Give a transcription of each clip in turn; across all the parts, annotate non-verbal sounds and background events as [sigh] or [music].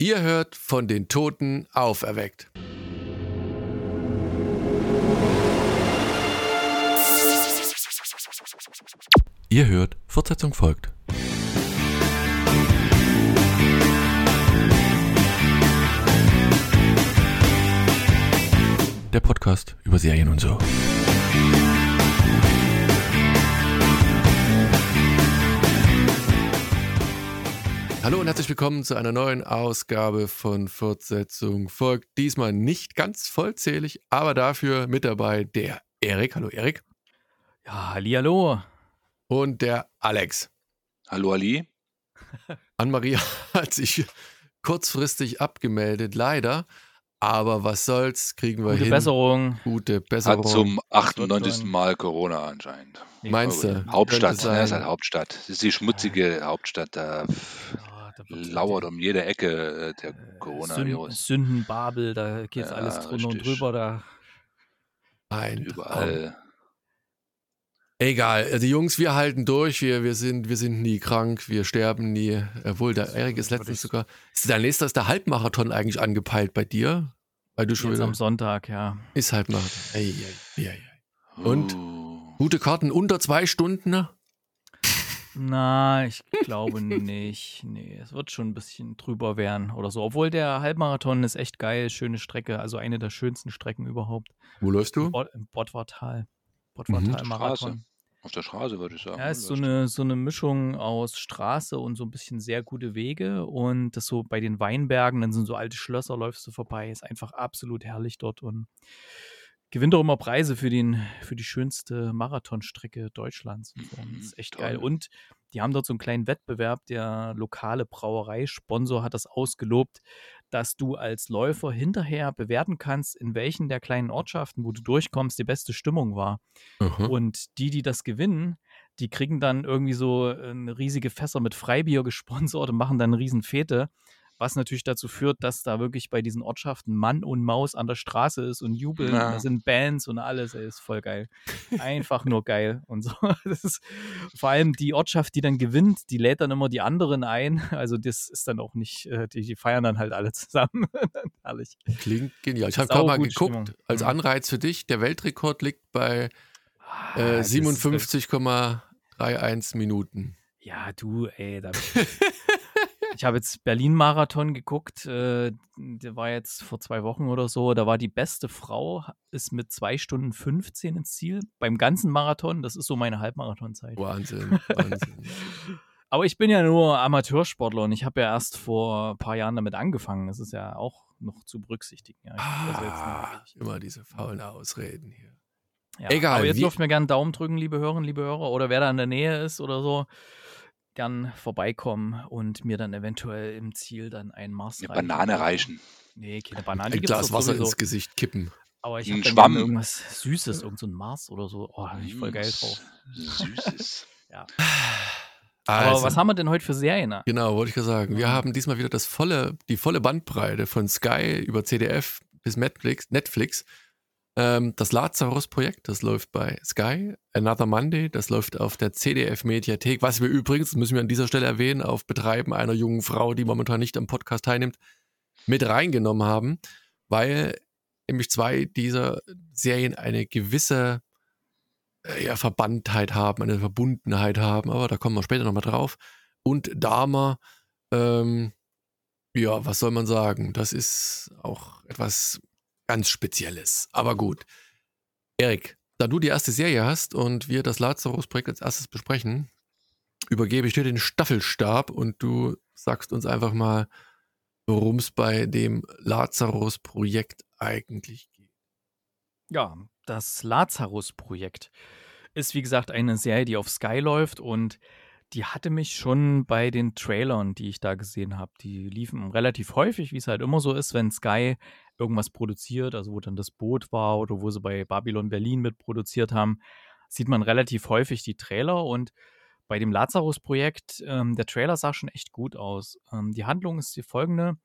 Ihr hört von den Toten auferweckt. Ihr hört, Fortsetzung folgt. Der Podcast über Serien und so. Hallo und herzlich willkommen zu einer neuen Ausgabe von Fortsetzung folgt. Diesmal nicht ganz vollzählig, aber dafür mit dabei der Erik. Hallo Erik. Ja, hallo. Und der Alex. Hallo Ali. [laughs] Anne-Marie hat sich kurzfristig abgemeldet, leider. Aber was soll's, kriegen wir Gute hin. Besserung. Gute Besserung. Hat zum wird 98. schon. Mal Corona anscheinend. Meinst du? Hauptstadt, ne? ist halt Hauptstadt. Das ist die schmutzige Hauptstadt. Da lauert um jede Ecke äh, der äh, Coronavirus. Sündenbabel, da geht's Ja, alles drunter und drüber. Da Ein Überall. Egal, also die Jungs, wir halten durch, wir, wir, sind, wir sind nie krank, wir sterben nie. Obwohl, der Erik ist letztens sogar. Ist dein nächster ist der Halbmarathon eigentlich angepeilt bei dir? Weil du schon jetzt wieder. am Sonntag, ja. Ist Halbmarathon. Ei, ei, ei, ei. Und? Uh, Gute Karten unter zwei Stunden, ne? Na, ich glaube nicht. Nee, es wird schon ein bisschen drüber werden oder so. Obwohl der Halbmarathon ist echt geil, schöne Strecke, also eine der schönsten Strecken überhaupt. Wo läufst du? Im, Bot im Bottwartal. Mhm. Bottwartal Straße. Marathon. auf der Straße würde ich sagen. Ja, ist so eine, so eine Mischung aus Straße und so ein bisschen sehr gute Wege. Und das so bei den Weinbergen, dann sind so alte Schlösser, läufst du vorbei. Ist einfach absolut herrlich dort und gewinnt auch immer Preise für, den, für die schönste Marathonstrecke Deutschlands. Das ist echt Toll. geil. Und die haben dort so einen kleinen Wettbewerb. Der lokale Brauereisponsor hat das ausgelobt, dass du als Läufer hinterher bewerten kannst, in welchen der kleinen Ortschaften, wo du durchkommst, die beste Stimmung war. Aha. Und die, die das gewinnen, die kriegen dann irgendwie so äh, riesige Fässer mit Freibier [laughs] gesponsert und machen dann eine riesen Fete, was natürlich dazu führt, dass da wirklich bei diesen Ortschaften Mann und Maus an der Straße ist und jubeln. Ja. Und da sind Bands und alles, ey, ist voll geil. Einfach nur geil und so. [laughs] Ist vor allem die Ortschaft, die dann gewinnt, die lädt dann immer die anderen ein. Also das ist dann auch nicht, äh, die, die feiern dann halt alle zusammen. [laughs] Herrlich. Klingt genial. Ich habe gerade mal geguckt, Stimmung. als Mhm. Anreiz für dich, der Weltrekord liegt bei Ah, äh, das ist- 57,31 Minuten. Ja, du, ey, da. [laughs] ich habe jetzt Berlin-Marathon geguckt, äh, der war jetzt vor zwei Wochen oder so. Da war die beste Frau, ist mit zwei Stunden 15 ins Ziel. Beim ganzen Marathon, das ist so meine Halbmarathonzeit. Wahnsinn, [laughs] Wahnsinn. Aber ich bin ja nur Amateursportler und ich habe ja erst vor ein paar Jahren damit angefangen. Das ist ja auch noch zu berücksichtigen. Ja, also jetzt ah, immer diese faulen Ausreden hier. Ja, Egal, Aber jetzt dürft mir gerne einen Daumen drücken, liebe Hörerinnen, liebe Hörer, oder wer da in der Nähe ist oder so, gern vorbeikommen und mir dann eventuell im Ziel dann ein Mars Eine Banane reichen. Nee, keine Banane. Ein Glas Wasser sowieso. ins Gesicht kippen. Aber ich habe dann Schwamm. irgendwas Süßes, irgend so ein Mars oder so. Oh, bin ich voll geil drauf. Süßes. [laughs] Aber Also, was haben wir denn heute für Serien? Genau, wollte ich gerade sagen. Wir Mhm. haben diesmal wieder das volle, die volle Bandbreite von Sky über CDF bis Netflix. Netflix. Ähm, das Lazarus-Projekt, das läuft bei Sky. Another Monday, das läuft auf der CDF-Mediathek. Was wir übrigens, müssen wir an dieser Stelle erwähnen, auf Betreiben einer jungen Frau, die momentan nicht am Podcast teilnimmt, mit reingenommen haben, weil nämlich zwei dieser Serien eine gewisse äh, ja, Verbandtheit haben, eine Verbundenheit haben, aber da kommen wir später nochmal drauf. Und Dama, ähm, ja, was soll man sagen? Das ist auch etwas ganz Spezielles. Aber gut. Erik, da du die erste Serie hast und wir das Lazarus-Projekt als erstes besprechen, übergebe ich dir den Staffelstab und du sagst uns einfach mal, worum es bei dem Lazarus-Projekt eigentlich geht. Ja, das Lazarus-Projekt ist wie gesagt eine Serie, die auf Sky läuft und die hatte mich schon bei den Trailern, die ich da gesehen habe, die liefen relativ häufig, wie es halt immer so ist, wenn Sky irgendwas produziert, also wo dann das Boot war oder wo sie bei Babylon Berlin mitproduziert haben, sieht man relativ häufig die Trailer und bei dem Lazarus-Projekt, ähm, der Trailer sah schon echt gut aus. Ähm, die Handlung ist die folgende.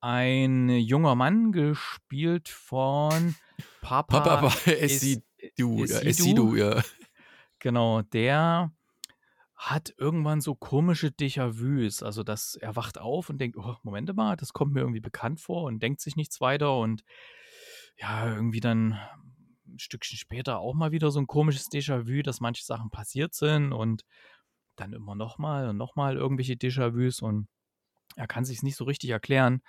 Ein junger Mann, gespielt von Papa, Papa, [laughs] Essidu, ja, Esidu? Ja. [laughs] Genau, der hat irgendwann so komische Déjà-vus. Also, dass er wacht auf und denkt, oh, Moment mal, das kommt mir irgendwie bekannt vor und denkt sich nichts weiter und ja, irgendwie dann ein Stückchen später auch mal wieder so ein komisches Déjà-vu, dass manche Sachen passiert sind und dann immer nochmal und nochmal irgendwelche Déjà-vus und er kann sich nicht so richtig erklären,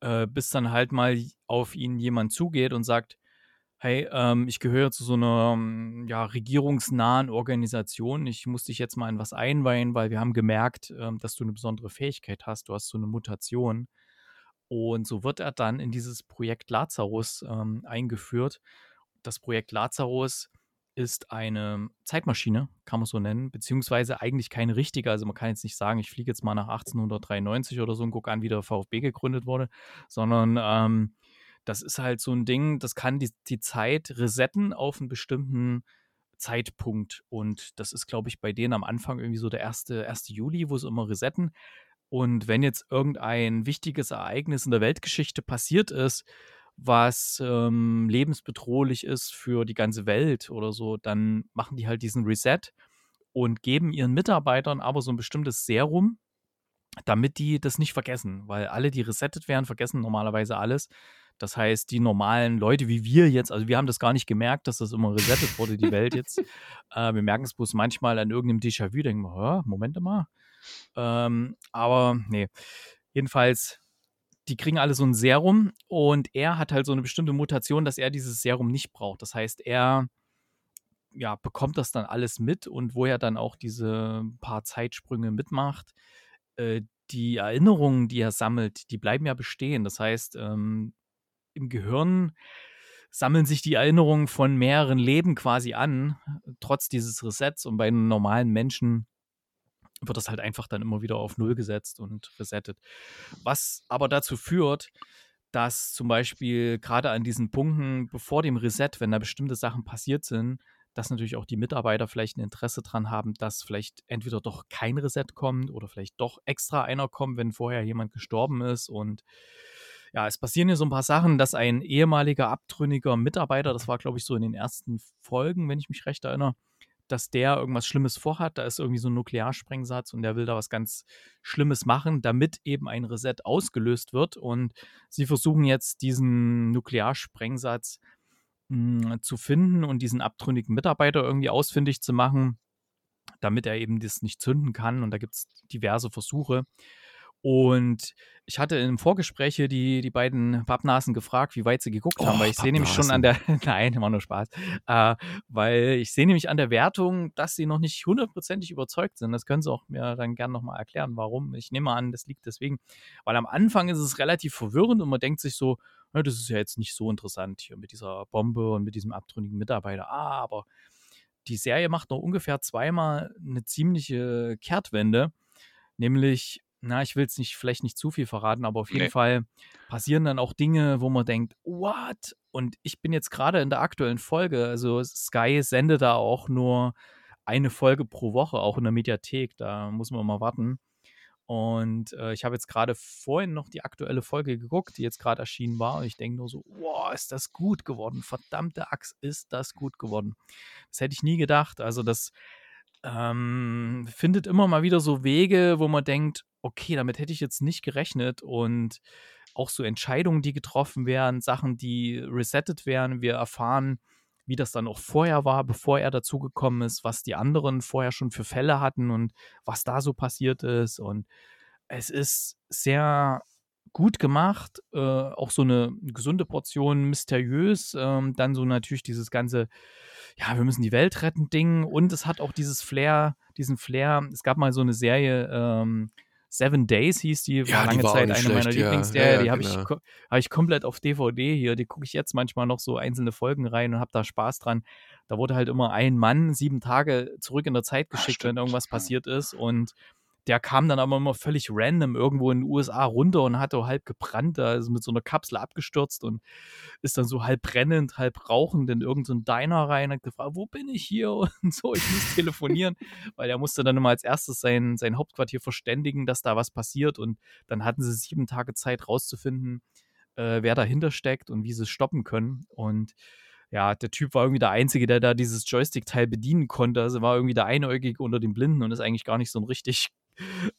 äh, bis dann halt mal auf ihn jemand zugeht und sagt, hey, ähm, ich gehöre zu so einer ähm, ja, regierungsnahen Organisation. Ich muss dich jetzt mal in was einweihen, weil wir haben gemerkt, ähm, dass du eine besondere Fähigkeit hast. Du hast so eine Mutation. Und so wird er dann in dieses Projekt Lazarus ähm, eingeführt. Das Projekt Lazarus ist eine Zeitmaschine, kann man so nennen, beziehungsweise eigentlich keine richtige. Also man kann jetzt nicht sagen, ich fliege jetzt mal nach 1893 oder so und gucke an, wie der VfB gegründet wurde, sondern ähm, das ist halt so ein Ding, das kann die, die Zeit resetten auf einen bestimmten Zeitpunkt. Und das ist, glaube ich, bei denen am Anfang irgendwie so der 1. 1. Juli, wo sie immer resetten. Und wenn jetzt irgendein wichtiges Ereignis in der Weltgeschichte passiert ist, was ähm, lebensbedrohlich ist für die ganze Welt oder so, dann machen die halt diesen Reset und geben ihren Mitarbeitern aber so ein bestimmtes Serum, damit die das nicht vergessen, weil alle, die resettet werden, vergessen normalerweise alles. Das heißt, die normalen Leute wie wir jetzt, also wir haben das gar nicht gemerkt, dass das immer resettet wurde, die Welt jetzt. [laughs] Äh, wir merken es bloß manchmal an irgendeinem Déjà-vu, denken wir, Moment mal. Ähm, aber nee, jedenfalls, die kriegen alle so ein Serum und er hat halt so eine bestimmte Mutation, dass er dieses Serum nicht braucht. Das heißt, er ja, bekommt das dann alles mit und wo er dann auch diese paar Zeitsprünge mitmacht, äh, die Erinnerungen, die er sammelt, die bleiben ja bestehen. Das heißt, ähm, im Gehirn sammeln sich die Erinnerungen von mehreren Leben quasi an, trotz dieses Resets. Und bei einem normalen Menschen wird das halt einfach dann immer wieder auf Null gesetzt und resettet. Was aber dazu führt, dass zum Beispiel gerade an diesen Punkten, bevor dem Reset, wenn da bestimmte Sachen passiert sind, dass natürlich auch die Mitarbeiter vielleicht ein Interesse dran haben, dass vielleicht entweder doch kein Reset kommt oder vielleicht doch extra einer kommt, wenn vorher jemand gestorben ist und ja, es passieren hier so ein paar Sachen, dass ein ehemaliger abtrünniger Mitarbeiter, das war, glaube ich, so in den ersten Folgen, wenn ich mich recht erinnere, dass der irgendwas Schlimmes vorhat. Da ist irgendwie so ein Nuklearsprengsatz und der will da was ganz Schlimmes machen, damit eben ein Reset ausgelöst wird. Und sie versuchen jetzt diesen Nuklearsprengsatz mh, hm, zu finden und diesen abtrünnigen Mitarbeiter irgendwie ausfindig zu machen, damit er eben das nicht zünden kann. Und da gibt es diverse Versuche. Und ich hatte im Vorgespräch hier die, die beiden Pappnasen gefragt, wie weit sie geguckt haben, weil ich sehe nämlich schon an der, [laughs] nein, war nur Spaß, äh, weil ich sehe nämlich an der Wertung, dass sie noch nicht hundertprozentig überzeugt sind. Das können sie auch mir dann gerne nochmal erklären, warum. Ich nehme an, das liegt deswegen, weil am Anfang ist es relativ verwirrend und man denkt sich so, na, das ist ja jetzt nicht so interessant hier mit dieser Bombe und mit diesem abtrünnigen Mitarbeiter. Ah, aber die Serie macht noch ungefähr zweimal eine ziemliche Kehrtwende, nämlich na, ich will es nicht, vielleicht nicht zu viel verraten, aber auf jeden nee. Fall passieren dann auch Dinge, wo man denkt, what? Und ich bin jetzt gerade in der aktuellen Folge, also Sky sendet da auch nur eine Folge pro Woche, auch in der Mediathek, da muss man mal warten. Und äh, ich habe jetzt gerade vorhin noch die aktuelle Folge geguckt, die jetzt gerade erschienen war. Und ich denke nur so, wow, ist das gut geworden. Verdammte Axt, ist das gut geworden. Das hätte ich nie gedacht. Also das ähm, findet immer mal wieder so Wege, wo man denkt, okay, damit hätte ich jetzt nicht gerechnet und auch so Entscheidungen, die getroffen werden, Sachen, die resettet werden. Wir erfahren, wie das dann auch vorher war, bevor er dazugekommen ist, was die anderen vorher schon für Fälle hatten und was da so passiert ist. Und es ist sehr gut gemacht, äh, auch so eine gesunde Portion mysteriös, ähm, dann so natürlich dieses ganze, ja, wir müssen die Welt retten Ding und es hat auch dieses Flair, diesen Flair. Es gab mal so eine Serie, ähm, Seven Days hieß die, war ja, lange war Zeit eine schlecht, meiner Lieblingsserien. Ja, ja, die habe genau. ich, hab ich komplett auf DVD hier. Die gucke ich jetzt manchmal noch so einzelne Folgen rein und habe da Spaß dran. Da wurde halt immer ein Mann sieben Tage zurück in der Zeit geschickt, Ach, wenn irgendwas passiert ist. Und der kam dann aber immer völlig random irgendwo in den USA runter und hatte halb gebrannt, da ist mit so einer Kapsel abgestürzt und ist dann so halb brennend, halb rauchend in irgendeinen Diner rein und hat gefragt, wo bin ich hier [laughs] und so, ich muss telefonieren, [laughs] weil er musste dann immer als erstes sein, sein Hauptquartier verständigen, dass da was passiert und dann hatten sie sieben Tage Zeit rauszufinden, äh, wer dahinter steckt und wie sie es stoppen können und ja, der Typ war irgendwie der Einzige, der da dieses Joystick-Teil bedienen konnte. Also war irgendwie der Einäugige unter den Blinden und ist eigentlich gar nicht so ein richtig,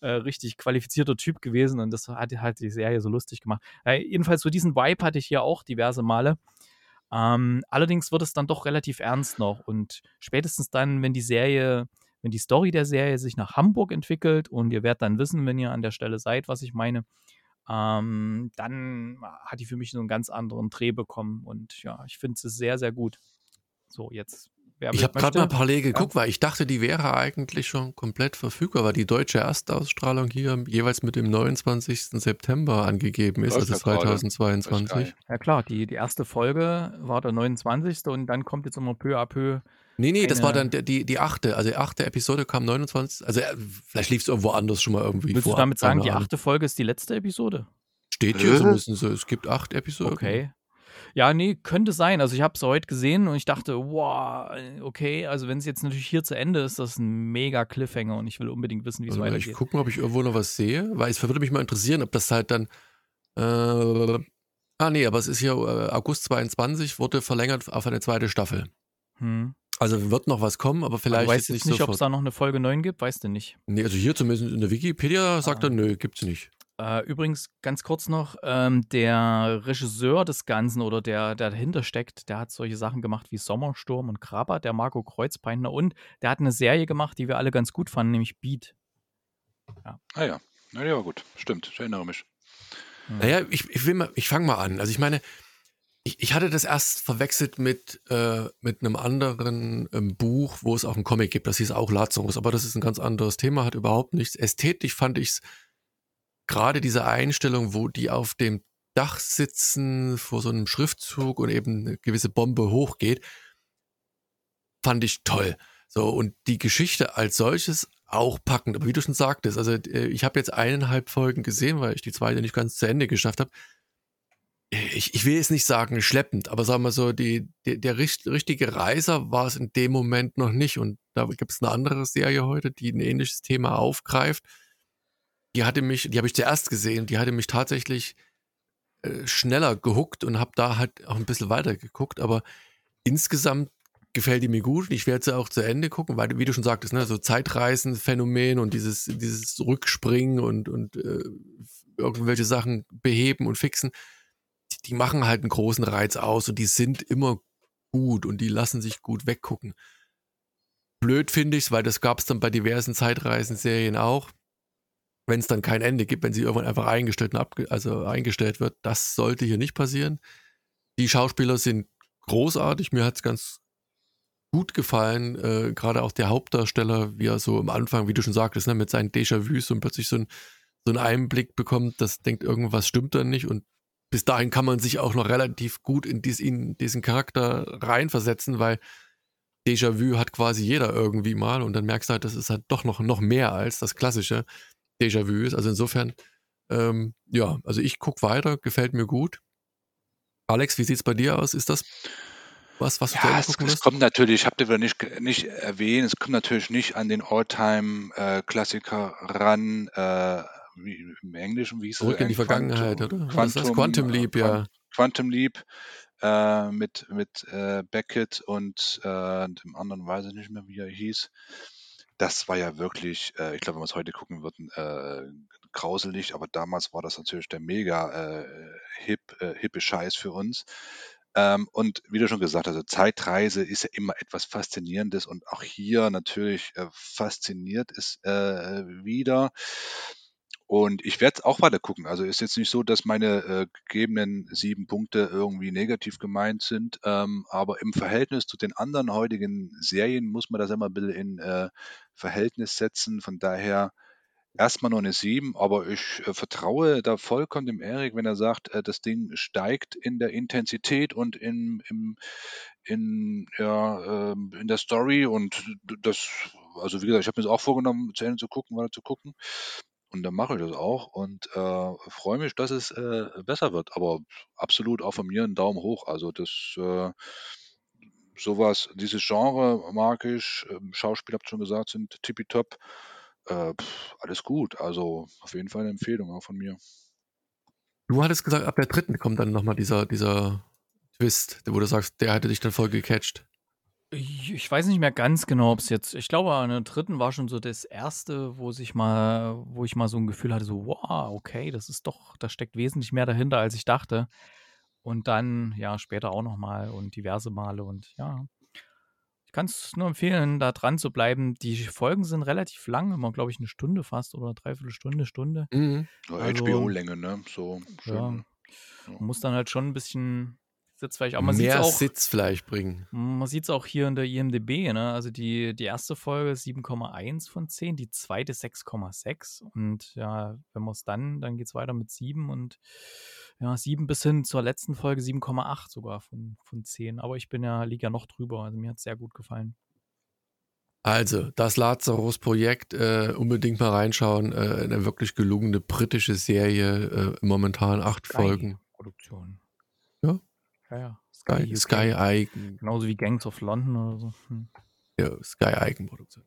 äh, richtig qualifizierter Typ gewesen. Und das hat halt die Serie so lustig gemacht. Äh, jedenfalls so diesen Vibe hatte ich hier auch diverse Male. Ähm, allerdings wird es dann doch relativ ernst noch. Und spätestens dann, wenn die Serie, wenn die Story der Serie sich nach Hamburg entwickelt und ihr werdet dann wissen, wenn ihr an der Stelle seid, was ich meine, ähm, dann hat die für mich so einen ganz anderen Dreh bekommen. Und ja, ich finde es sehr, sehr gut. So, jetzt. Ich habe gerade mal parallel geguckt, ja. weil ich dachte, die wäre eigentlich schon komplett verfügbar, weil die deutsche Erstausstrahlung hier jeweils mit dem 29. September angegeben ist, also 2022. Ja klar, die, die erste Folge war der 29. und dann kommt jetzt immer peu à peu Nee, nee, das war dann die, die achte. Also die achte Episode kam 29. Also äh, vielleicht lief es irgendwo anders schon mal irgendwie Willst vor. du damit sagen, die achte Folge ist die letzte Episode? Steht hier so. Es gibt acht Episoden. Okay. Ja, nee, könnte sein. Also ich habe es heute gesehen und ich dachte, wow, okay, also wenn es jetzt natürlich hier zu Ende ist, das ist ein mega Cliffhanger und ich will unbedingt wissen, wie es also weitergeht. Ich gucke mal, ob ich irgendwo noch was sehe, weil es würde mich mal interessieren, ob das halt dann äh, Ah nee, aber es ist hier äh, August 22 wurde verlängert auf eine zweite Staffel. Hm. Also wird noch was kommen, aber vielleicht aber weißt nicht, nicht ob es da noch eine Folge 9 gibt, weißt du nicht. Nee, also hier zumindest in der Wikipedia sagt ah. er, nö, gibt's nicht. Äh, übrigens, ganz kurz noch, ähm, der Regisseur des Ganzen oder der, der dahinter steckt, der hat solche Sachen gemacht wie Sommersturm und Krabber, der Marco Kreuzbeiner und der hat eine Serie gemacht, die wir alle ganz gut fanden, nämlich Beat. Ja. Ah ja, na ja, gut, stimmt, ich erinnere mich. Naja, ich, ich, ich fange mal an. Also ich meine, ich, ich hatte das erst verwechselt mit, äh, mit einem anderen ähm, Buch, wo es auch einen Comic gibt. Das hieß auch Lazarus, aber das ist ein ganz anderes Thema, hat überhaupt nichts. Ästhetisch fand ich es gerade diese Einstellung, wo die auf dem Dach sitzen vor so einem Schriftzug und eben eine gewisse Bombe hochgeht, fand ich toll. So, und die Geschichte als solches auch packend. Aber wie du schon sagtest, also äh, ich habe jetzt eineinhalb Folgen gesehen, weil ich die zweite nicht ganz zu Ende geschafft habe ich, ich will jetzt nicht sagen schleppend, aber sagen wir so, die, die, der richtige Reiser war es in dem Moment noch nicht. Und da gibt es eine andere Serie heute, die ein ähnliches Thema aufgreift. Die hatte mich, die habe ich zuerst gesehen, die hatte mich tatsächlich äh, schneller gehuckt und habe da halt auch ein bisschen weiter geguckt. Aber insgesamt gefällt die mir gut und ich werde sie auch zu Ende gucken, weil, wie du schon sagtest, ne, so Zeitreisenphänomen und dieses, dieses Rückspringen und, und äh, irgendwelche Sachen beheben und fixen die machen halt einen großen Reiz aus und die sind immer gut und die lassen sich gut weggucken. Blöd finde ich es, weil das gab es dann bei diversen Zeitreisenserien auch. Wenn es dann kein Ende gibt, wenn sie irgendwann einfach eingestellt, also eingestellt wird, das sollte hier nicht passieren. Die Schauspieler sind großartig, mir hat es ganz gut gefallen, äh, gerade auch der Hauptdarsteller, wie er so am Anfang, wie du schon sagtest, ne, mit seinen Déjà-vus und plötzlich so, ein, so einen Einblick bekommt, das denkt, irgendwas stimmt dann nicht. Und bis dahin kann man sich auch noch relativ gut in, dies, in diesen Charakter reinversetzen, weil Déjà-vu hat quasi jeder irgendwie mal. Und dann merkst du halt, das ist halt doch noch, noch mehr als das klassische Déjà-vu ist. Also insofern, ähm, ja, also ich gucke weiter, gefällt mir gut. Alex, wie sieht es bei dir aus? Ist das was, was du ja, es, es kommt natürlich, ich habe dir nicht, nicht erwähnt, es kommt natürlich nicht an den All-Time-Klassiker äh, ran, äh, wie, im Englischen, wie hieß Zurück in die Vergangenheit, Quantum, oder? Quantum, Quantum Leap, ja. Quantum Leap äh, mit, mit äh, Beckett und äh, dem anderen weiß ich nicht mehr, wie er hieß. Das war ja wirklich, äh, ich glaube, wenn wir es heute gucken würden, äh, grauselig, aber damals war das natürlich der mega äh, hip, hippe Scheiß für uns. Ähm, und wie du schon gesagt hast, also Zeitreise ist ja immer etwas Faszinierendes und auch hier natürlich äh, fasziniert es äh, wieder. Und ich werde auch weiter gucken. Also ist jetzt nicht so, dass meine äh, gegebenen sieben Punkte irgendwie negativ gemeint sind, ähm, aber im Verhältnis zu den anderen heutigen Serien muss man das immer ein bisschen in äh, Verhältnis setzen. Von daher erstmal nur eine sieben, aber ich äh, vertraue da vollkommen dem Erik, wenn er sagt, äh, das Ding steigt in der Intensität und in, im, in, ja, ähm, in der Story und das, also wie gesagt, ich habe mir das auch vorgenommen, zu Ende zu gucken, weiter zu gucken. Und dann mache ich das auch und äh, freue mich, dass es äh, besser wird. Aber absolut auch von mir ein Daumen hoch. Also das äh, sowas, dieses Genre mag ich. Ähm, Schauspiel habt ihr schon gesagt, sind tippitopp. Äh, alles gut. Also auf jeden Fall eine Empfehlung auch von mir. Du hattest gesagt, ab der dritten kommt dann nochmal dieser, dieser Twist, wo du sagst, der hatte dich dann voll gecatcht? Ich ich weiß nicht mehr ganz genau, ob es jetzt ich glaube, an der dritten war schon so das erste, wo sich mal wo ich mal so ein Gefühl hatte, so: „Wow, okay, das ist doch da steckt wesentlich mehr dahinter, als ich dachte.“ Und dann, ja, später auch noch mal und diverse Male und ja. Ich kann es nur empfehlen, da dran zu bleiben. Die Folgen sind relativ lang, immer, glaube ich, eine Stunde fast oder dreiviertel Stunde, Stunde. Mhm. Also, HBO-Länge, ne? So ja, schön. Ja. man muss dann halt schon ein bisschen Sitz vielleicht auch man Mehr auch Sitzfleisch bringen. Man sieht es auch hier in der IMDb, ne? Also die, die erste Folge 7,1 von 10, die zweite 6,6. Und ja, wenn man es dann, dann geht es weiter mit 7 und ja, 7 bis hin zur letzten Folge 7,8 sogar von, von 10. Aber ich bin ja, liege ja noch drüber. Also mir hat es sehr gut gefallen. Also, das Lazarus-Projekt, äh, unbedingt mal reinschauen. Äh, eine wirklich gelungene britische Serie, äh, momentan acht Folgen. Produktion. Ja. Ja, ja. Sky. Sky Eigen, Genauso wie Gangs of London oder so. Hm. ja, Sky Eigenproduktion.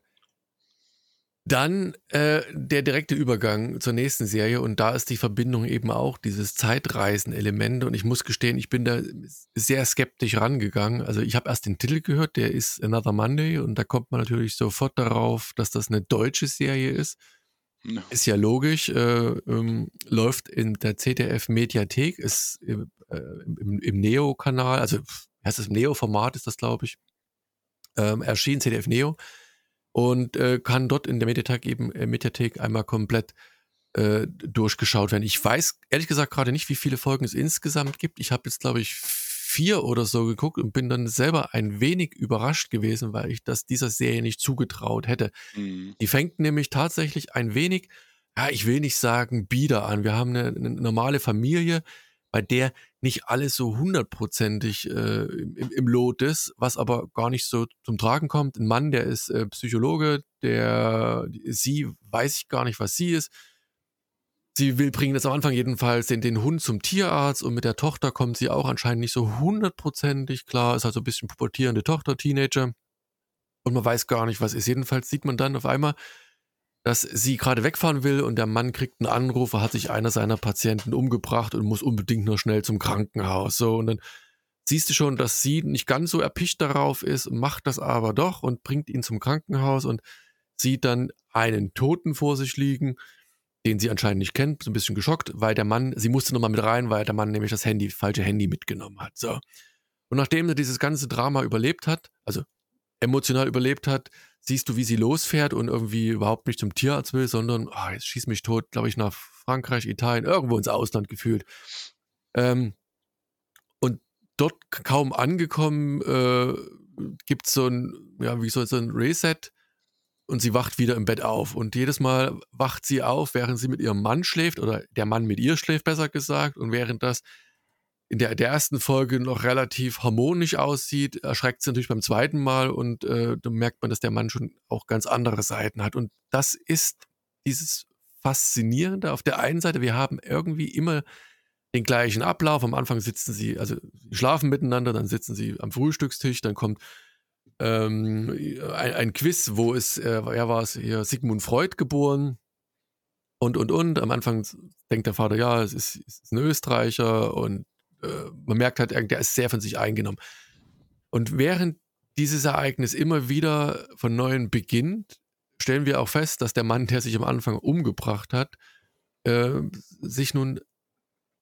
Dann äh, der direkte Übergang zur nächsten Serie und da ist die Verbindung eben auch dieses Zeitreisen-Element und ich muss gestehen, ich bin da sehr skeptisch rangegangen. Also ich habe erst den Titel gehört, der ist Another Monday und da kommt man natürlich sofort darauf, dass das eine deutsche Serie ist. Ja. Ist ja logisch, äh, ähm, läuft in der ZDF-Mediathek, ist im, äh, im, im Neo-Kanal, also heißt das Neo-Format ist das, glaube ich, ähm, erschien ZDF Neo und äh, kann dort in der Mediathek eben äh, Mediathek einmal komplett äh, durchgeschaut werden. Ich weiß ehrlich gesagt gerade nicht, wie viele Folgen es insgesamt gibt. Ich habe jetzt, glaube ich, vier oder so geguckt und bin dann selber ein wenig überrascht gewesen, weil ich das dieser Serie nicht zugetraut hätte. Mhm. Die fängt nämlich tatsächlich ein wenig, ja, ich will nicht sagen bieder an. Wir haben eine, eine normale Familie, bei der nicht alles so hundertprozentig äh, im, im Lot ist, was aber gar nicht so zum Tragen kommt. Ein Mann, der ist äh, Psychologe, der sie weiß ich gar nicht, was sie ist. Sie will bringen jetzt am Anfang jedenfalls den, den Hund zum Tierarzt und mit der Tochter kommt sie auch anscheinend nicht so hundertprozentig klar, ist also ein bisschen pubertierende Tochter, Teenager. Und man weiß gar nicht, was ist. Jedenfalls sieht man dann auf einmal, dass sie gerade wegfahren will und der Mann kriegt einen Anruf, er hat sich einer seiner Patienten umgebracht und muss unbedingt nur schnell zum Krankenhaus. So, und dann siehst du schon, dass sie nicht ganz so erpicht darauf ist, macht das aber doch und bringt ihn zum Krankenhaus und sieht dann einen Toten vor sich liegen, den sie anscheinend nicht kennt, so ein bisschen geschockt, weil der Mann, sie musste nochmal mit rein, weil der Mann nämlich das Handy, falsche Handy mitgenommen hat. So. Und nachdem sie dieses ganze Drama überlebt hat, also emotional überlebt hat, siehst du, wie sie losfährt und irgendwie überhaupt nicht zum Tierarzt will, sondern, ah, jetzt schieß mich tot, glaube ich, nach Frankreich, Italien, irgendwo ins Ausland gefühlt. Ähm, und dort kaum angekommen, äh, gibt es so ein, ja, wie soll so ein Reset und sie wacht wieder im Bett auf. Und jedes Mal wacht sie auf, während sie mit ihrem Mann schläft, oder der Mann mit ihr schläft, besser gesagt, und während das in der, der ersten Folge noch relativ harmonisch aussieht, erschreckt sie natürlich beim zweiten Mal und äh, dann merkt man, dass der Mann schon auch ganz andere Seiten hat. Und das ist dieses Faszinierende. Auf der einen Seite, wir haben irgendwie immer den gleichen Ablauf. Am Anfang sitzen sie, also schlafen miteinander, dann sitzen sie am Frühstückstisch, dann kommt ähm, ein, ein Quiz, wo ist, äh, er war es hier, Sigmund Freud geboren und, und, und. Am Anfang denkt der Vater, ja, es ist, es ist ein Österreicher und äh, man merkt halt, der ist sehr von sich eingenommen. Und während dieses Ereignis immer wieder von neuem beginnt, stellen wir auch fest, dass der Mann, der sich am Anfang umgebracht hat, äh, sich nun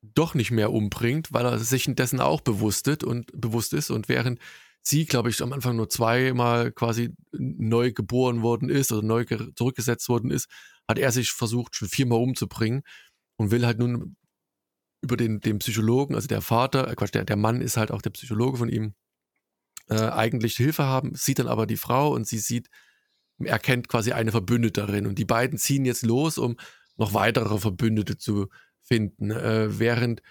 doch nicht mehr umbringt, weil er sich dessen auch bewusst ist und bewusst ist und während sie, glaube ich, am Anfang nur zweimal quasi neu geboren worden ist oder neu zurückgesetzt worden ist, hat er sich versucht, schon viermal umzubringen und will halt nun über den, den Psychologen, also der Vater, äh Quatsch, der, der Mann ist halt auch der Psychologe von ihm, äh, eigentlich Hilfe haben, sieht dann aber die Frau und sie sieht, erkennt quasi eine Verbündeterin und die beiden ziehen jetzt los, um noch weitere Verbündete zu finden, äh, während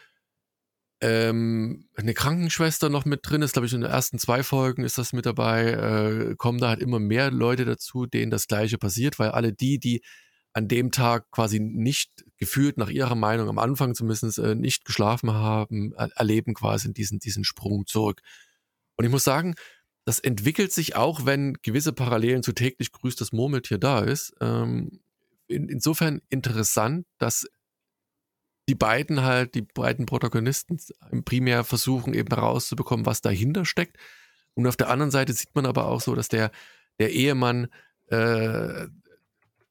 ähm, eine Krankenschwester noch mit drin ist, glaube ich, in den ersten zwei Folgen ist das mit dabei, äh, kommen da halt immer mehr Leute dazu, denen das Gleiche passiert, weil alle die, die an dem Tag quasi nicht gefühlt nach ihrer Meinung am Anfang zumindest äh, nicht geschlafen haben, er erleben quasi diesen, diesen Sprung zurück. Und ich muss sagen, das entwickelt sich auch, wenn gewisse Parallelen zu täglich grüßt das Murmeltier da ist. Ähm, in, insofern interessant, dass die beiden halt, die beiden Protagonisten primär versuchen eben herauszubekommen, was dahinter steckt. Und auf der anderen Seite sieht man aber auch so, dass der, der Ehemann äh,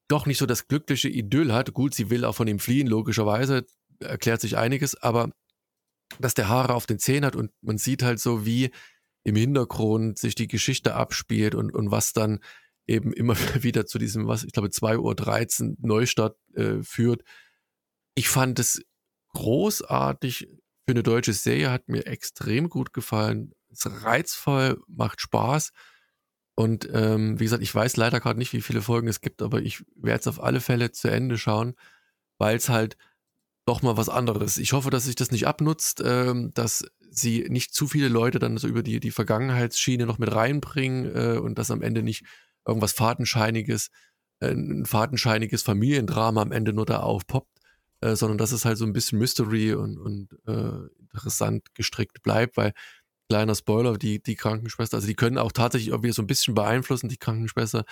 doch nicht so das glückliche Idyll hat. Gut, sie will auch von ihm fliehen, logischerweise, erklärt sich einiges, aber dass der Haare auf den Zähnen hat und man sieht halt so, wie im Hintergrund sich die Geschichte abspielt und, und was dann eben immer [laughs] wieder zu diesem, was ich glaube, 2.13 Uhr Neustart äh, führt. Ich fand es großartig für eine deutsche Serie, hat mir extrem gut gefallen. Ist reizvoll, macht Spaß. Und ähm, wie gesagt, ich weiß leider gerade nicht, wie viele Folgen es gibt, aber ich werde es auf alle Fälle zu Ende schauen, weil es halt doch mal was anderes. Ich hoffe, dass sich das nicht abnutzt, ähm, dass sie nicht zu viele Leute dann so über die, die Vergangenheitsschiene noch mit reinbringen äh, und dass am Ende nicht irgendwas Fadenscheiniges, äh, ein fadenscheiniges Familiendrama am Ende nur da aufpoppt, äh, sondern dass es halt so ein bisschen Mystery und, und äh, interessant gestrickt bleibt, weil kleiner Spoiler, die, die Krankenschwester, also die können auch tatsächlich irgendwie so ein bisschen beeinflussen, die Krankenschwester.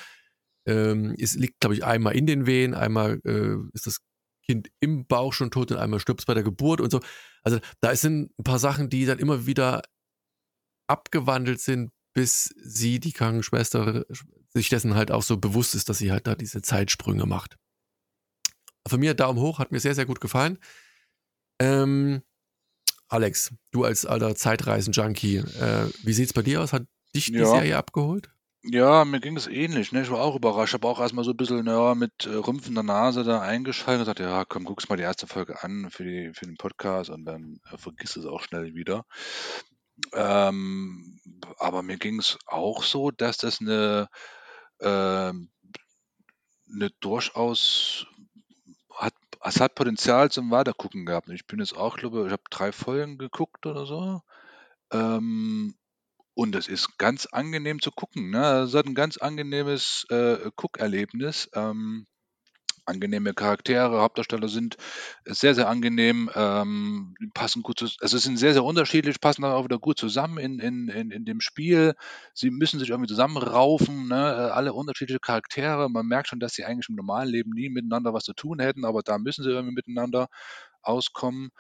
Ähm, es liegt, glaube ich, einmal in den Wehen, einmal äh, ist das Kind im Bauch schon tot und einmal stirbt es bei der Geburt und so. Also da sind ein paar Sachen, die dann immer wieder abgewandelt sind, bis sie, die Krankenschwester, sich dessen halt auch so bewusst ist, dass sie halt da diese Zeitsprünge macht. Von mir Daumen hoch, hat mir sehr, sehr gut gefallen. Ähm, Alex, du als alter Zeitreisen-Junkie, äh, wie sieht's bei dir aus? Hat dich die Ja. Serie abgeholt? Ja, mir ging es ähnlich, ne? Ich war auch überrascht. Habe auch erstmal so ein bisschen, ja, mit äh, rümpfender Nase da eingeschaltet und gesagt, ja, komm, guck's mal die erste Folge an für, die, für den Podcast und dann äh, vergisst es auch schnell wieder. Ähm, aber mir ging es auch so, dass das eine, ähm, eine durchaus es hat Potenzial zum Weitergucken gehabt. Ich bin jetzt auch, glaube ich, habe drei Folgen geguckt oder so. Ähm, und es ist ganz angenehm zu gucken. Ne? Es hat ein ganz angenehmes äh, Guckerlebnis. Ähm, angenehme Charaktere, Hauptdarsteller sind sehr, sehr angenehm, ähm, passen gut zus also, sind sehr, sehr unterschiedlich, passen aber auch wieder gut zusammen in in in in dem Spiel. Sie müssen sich irgendwie zusammenraufen, ne? Äh, alle unterschiedliche Charaktere. Man merkt schon, dass sie eigentlich im normalen Leben nie miteinander was zu tun hätten, aber da müssen sie irgendwie miteinander auskommen,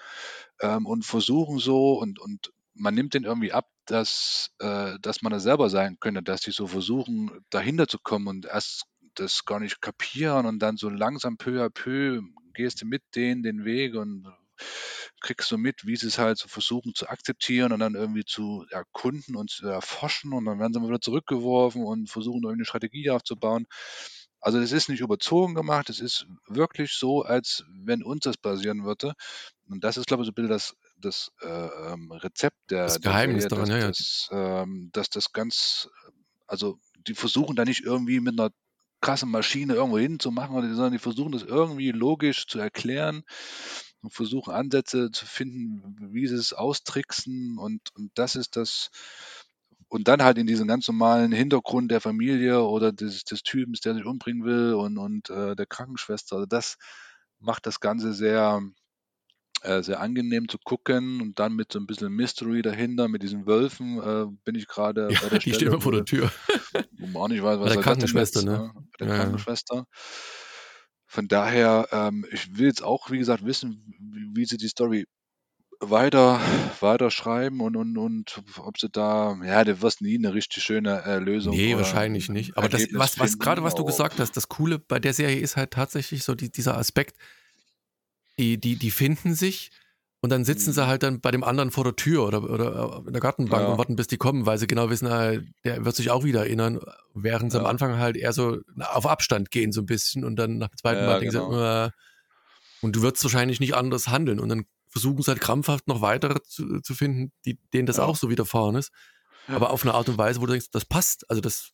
ähm, und versuchen so und und man nimmt denen irgendwie ab, dass äh, dass man das selber sein könnte, dass die so versuchen, dahinter zu kommen und erst das gar nicht kapieren und dann so langsam peu à peu gehst du mit denen den Weg und kriegst du mit, wie sie es halt so versuchen zu akzeptieren und dann irgendwie zu erkunden und zu erforschen und dann werden sie mal wieder zurückgeworfen und versuchen irgendwie eine Strategie aufzubauen. Also das ist nicht überzogen gemacht, es ist wirklich so, als wenn uns das passieren würde. Und das ist, glaube ich, so ein bisschen das, das äh, ähm, Rezept der, Das der Geheimnis Serie, daran, dass ja, ja. das, ähm, dass das ganz, also die versuchen da nicht irgendwie mit einer krassen Maschine irgendwo hinzumachen, sondern die versuchen das irgendwie logisch zu erklären und versuchen Ansätze zu finden, wie sie es austricksen und, und das ist das, und dann halt in diesen ganz normalen Hintergrund der Familie oder des, des Typens, der sich umbringen will und, und äh, der Krankenschwester. Also das macht das Ganze sehr, äh, sehr angenehm zu gucken und dann mit so ein bisschen Mystery dahinter, mit diesen Wölfen, äh, bin ich gerade Ja, bei der die stehen Stelle, immer vor der Tür. Wo man auch nicht weiß, Bei was der das denn Krankenschwester, jetzt, ne? ne? Bei der Ja. Krankenschwester. Von daher, ähm, ich will jetzt auch, wie gesagt, wissen, wie, wie sie die Story weiter, weiter schreiben und, und, und ob sie da, ja, du wirst nie eine richtig schöne äh, Lösung Nee, wahrscheinlich ein nicht. Aber das, was, was gerade was du gesagt hast, das Coole bei der Serie ist halt tatsächlich so die, dieser Aspekt, die, die, die finden sich und dann sitzen sie Mhm. halt dann bei dem anderen vor der Tür oder, oder in der Gartenbank und ja, warten, bis die kommen, weil sie genau wissen, ah, der wird sich auch wieder erinnern, während sie am ja, Anfang halt eher so auf Abstand gehen so ein bisschen und dann nach dem zweiten Mal ja, denken sie, genau. äh, und du wirst wahrscheinlich nicht anders handeln. Und dann versuchen sie halt krampfhaft noch weitere zu, zu finden, die, denen das Ja, auch so widerfahren ist, ja, aber auf eine Art und Weise, wo du denkst, das passt, also das,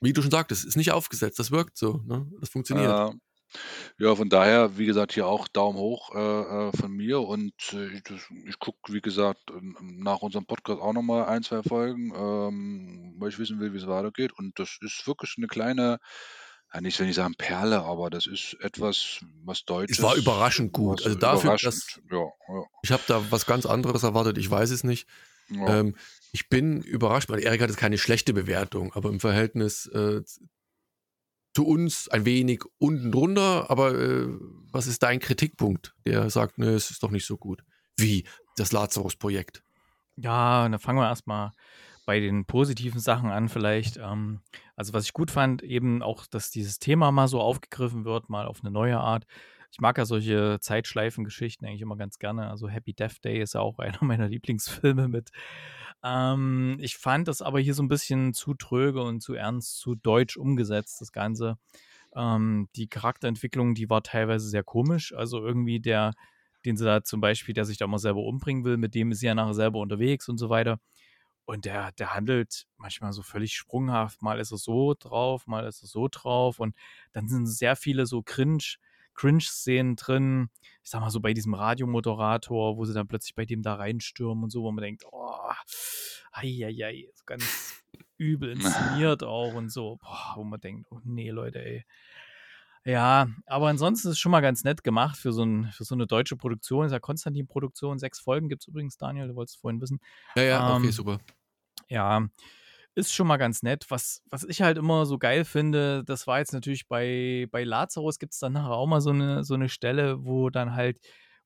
wie du schon sagtest, ist nicht aufgesetzt, das wirkt so, ne? das funktioniert. Ja. Von daher, wie gesagt, hier auch Daumen hoch äh, äh, von mir und äh, ich, das- ich gucke, wie gesagt, nach unserem Podcast auch nochmal ein, zwei Folgen, ähm, weil ich wissen will, wie es weitergeht. Und das ist wirklich eine kleine, ja, nicht, wenn ich sagen Perle, aber das ist etwas, was Es war Deutsches, überraschend gut. was Also dafür, dass überraschend, ja, ja, ich habe da was ganz anderes erwartet, ich weiß es nicht. ja, Ähm, ich bin überrascht, weil Erik hat jetzt keine schlechte Bewertung, aber im Verhältnis äh, zu uns ein wenig unten drunter, aber äh, was ist dein Kritikpunkt, der sagt, ne, es ist doch nicht so gut? Wie das Lazarus-Projekt? Ja, dann fangen wir erstmal bei den positiven Sachen an vielleicht. Ähm, also was ich gut fand, eben auch, dass dieses Thema mal so aufgegriffen wird, mal auf eine neue Art. Ich mag ja solche Zeitschleifen-Geschichten eigentlich immer ganz gerne. Also Happy Death Day ist ja auch [laughs] einer meiner Lieblingsfilme mit. Ähm, ich fand das aber hier so ein bisschen zu tröge und zu ernst, zu deutsch umgesetzt, das Ganze. Ähm, die Charakterentwicklung, die war teilweise sehr komisch. Also irgendwie der, den sie da zum Beispiel, der sich da mal selber umbringen will, mit dem ist sie ja nachher selber unterwegs und so weiter. Und der, der handelt manchmal so völlig sprunghaft. Mal ist er so drauf, mal ist er so drauf. Und dann sind sehr viele so Cringe, Cringe-Szenen drin. Ich sag mal so bei diesem Radiomoderator, wo sie dann plötzlich bei dem da reinstürmen und so, wo man denkt, oh, ei, so ganz übel [laughs] inszeniert auch und so. Boah, wo man denkt, oh nee, Leute, ey. Ja, aber ansonsten ist es schon mal ganz nett gemacht für so, ein, für so eine deutsche Produktion. Ist ja Konstantin-Produktion. Sechs Folgen gibt es übrigens, Daniel, du wolltest es vorhin wissen. Ja, ja, okay, Ähm, super. ja, ist schon mal ganz nett. Was, was ich halt immer so geil finde, das war jetzt natürlich bei, bei Lazarus gibt es dann nachher auch mal so eine, so eine Stelle, wo dann halt,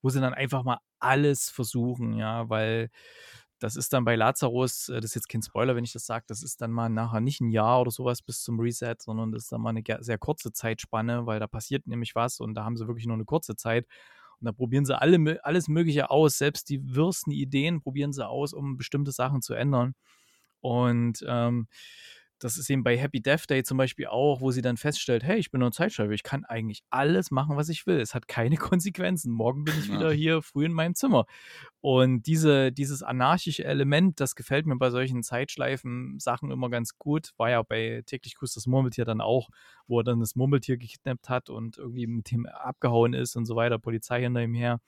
wo sie dann einfach mal alles versuchen, ja, weil das ist dann bei Lazarus, äh, das ist jetzt kein Spoiler, wenn ich das sage, das ist dann mal nachher nicht ein Jahr oder sowas bis zum Reset, sondern das ist dann mal eine sehr kurze Zeitspanne, weil da passiert nämlich was und da haben sie wirklich nur eine kurze Zeit. Und da probieren sie alle, alles Mögliche aus, selbst die wirsten Ideen probieren sie aus, um bestimmte Sachen zu ändern. Und ähm, das ist eben bei Happy Death Day zum Beispiel auch, wo sie dann feststellt, hey, ich bin nur Zeitschreiber, ich kann eigentlich alles machen, was ich will. Es hat keine [laughs] Konsequenzen. Morgen bin ich Ja. wieder hier früh in meinem Zimmer. Und diese, dieses anarchische Element, das gefällt mir bei solchen Zeitschleifen-Sachen immer ganz gut. War ja bei täglich grüßt das Murmeltier dann auch, wo er dann das Murmeltier gekidnappt hat und irgendwie mit dem abgehauen ist und so weiter, Polizei hinter ihm her.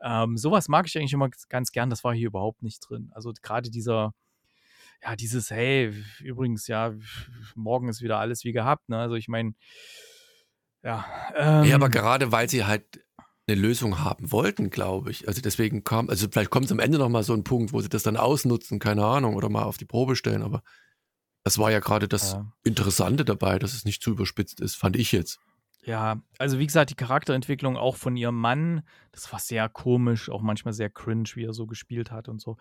Ähm, sowas mag ich eigentlich immer ganz gern, das war hier überhaupt nicht drin. Also gerade dieser, ja, dieses, hey, übrigens, ja, morgen ist wieder alles wie gehabt, ne? Also ich meine, ja. Ähm, Ja, aber gerade weil sie halt eine Lösung haben wollten, glaube ich. Also deswegen kam, also vielleicht kommt es am Ende nochmal so ein Punkt, wo sie das dann ausnutzen, keine Ahnung, oder mal auf die Probe stellen, aber das war ja gerade das Ja. Interessante dabei, dass es nicht zu überspitzt ist, fand ich jetzt. Ja, also wie gesagt, die Charakterentwicklung auch von ihrem Mann, das war sehr komisch, auch manchmal sehr cringe, wie er so gespielt hat und so.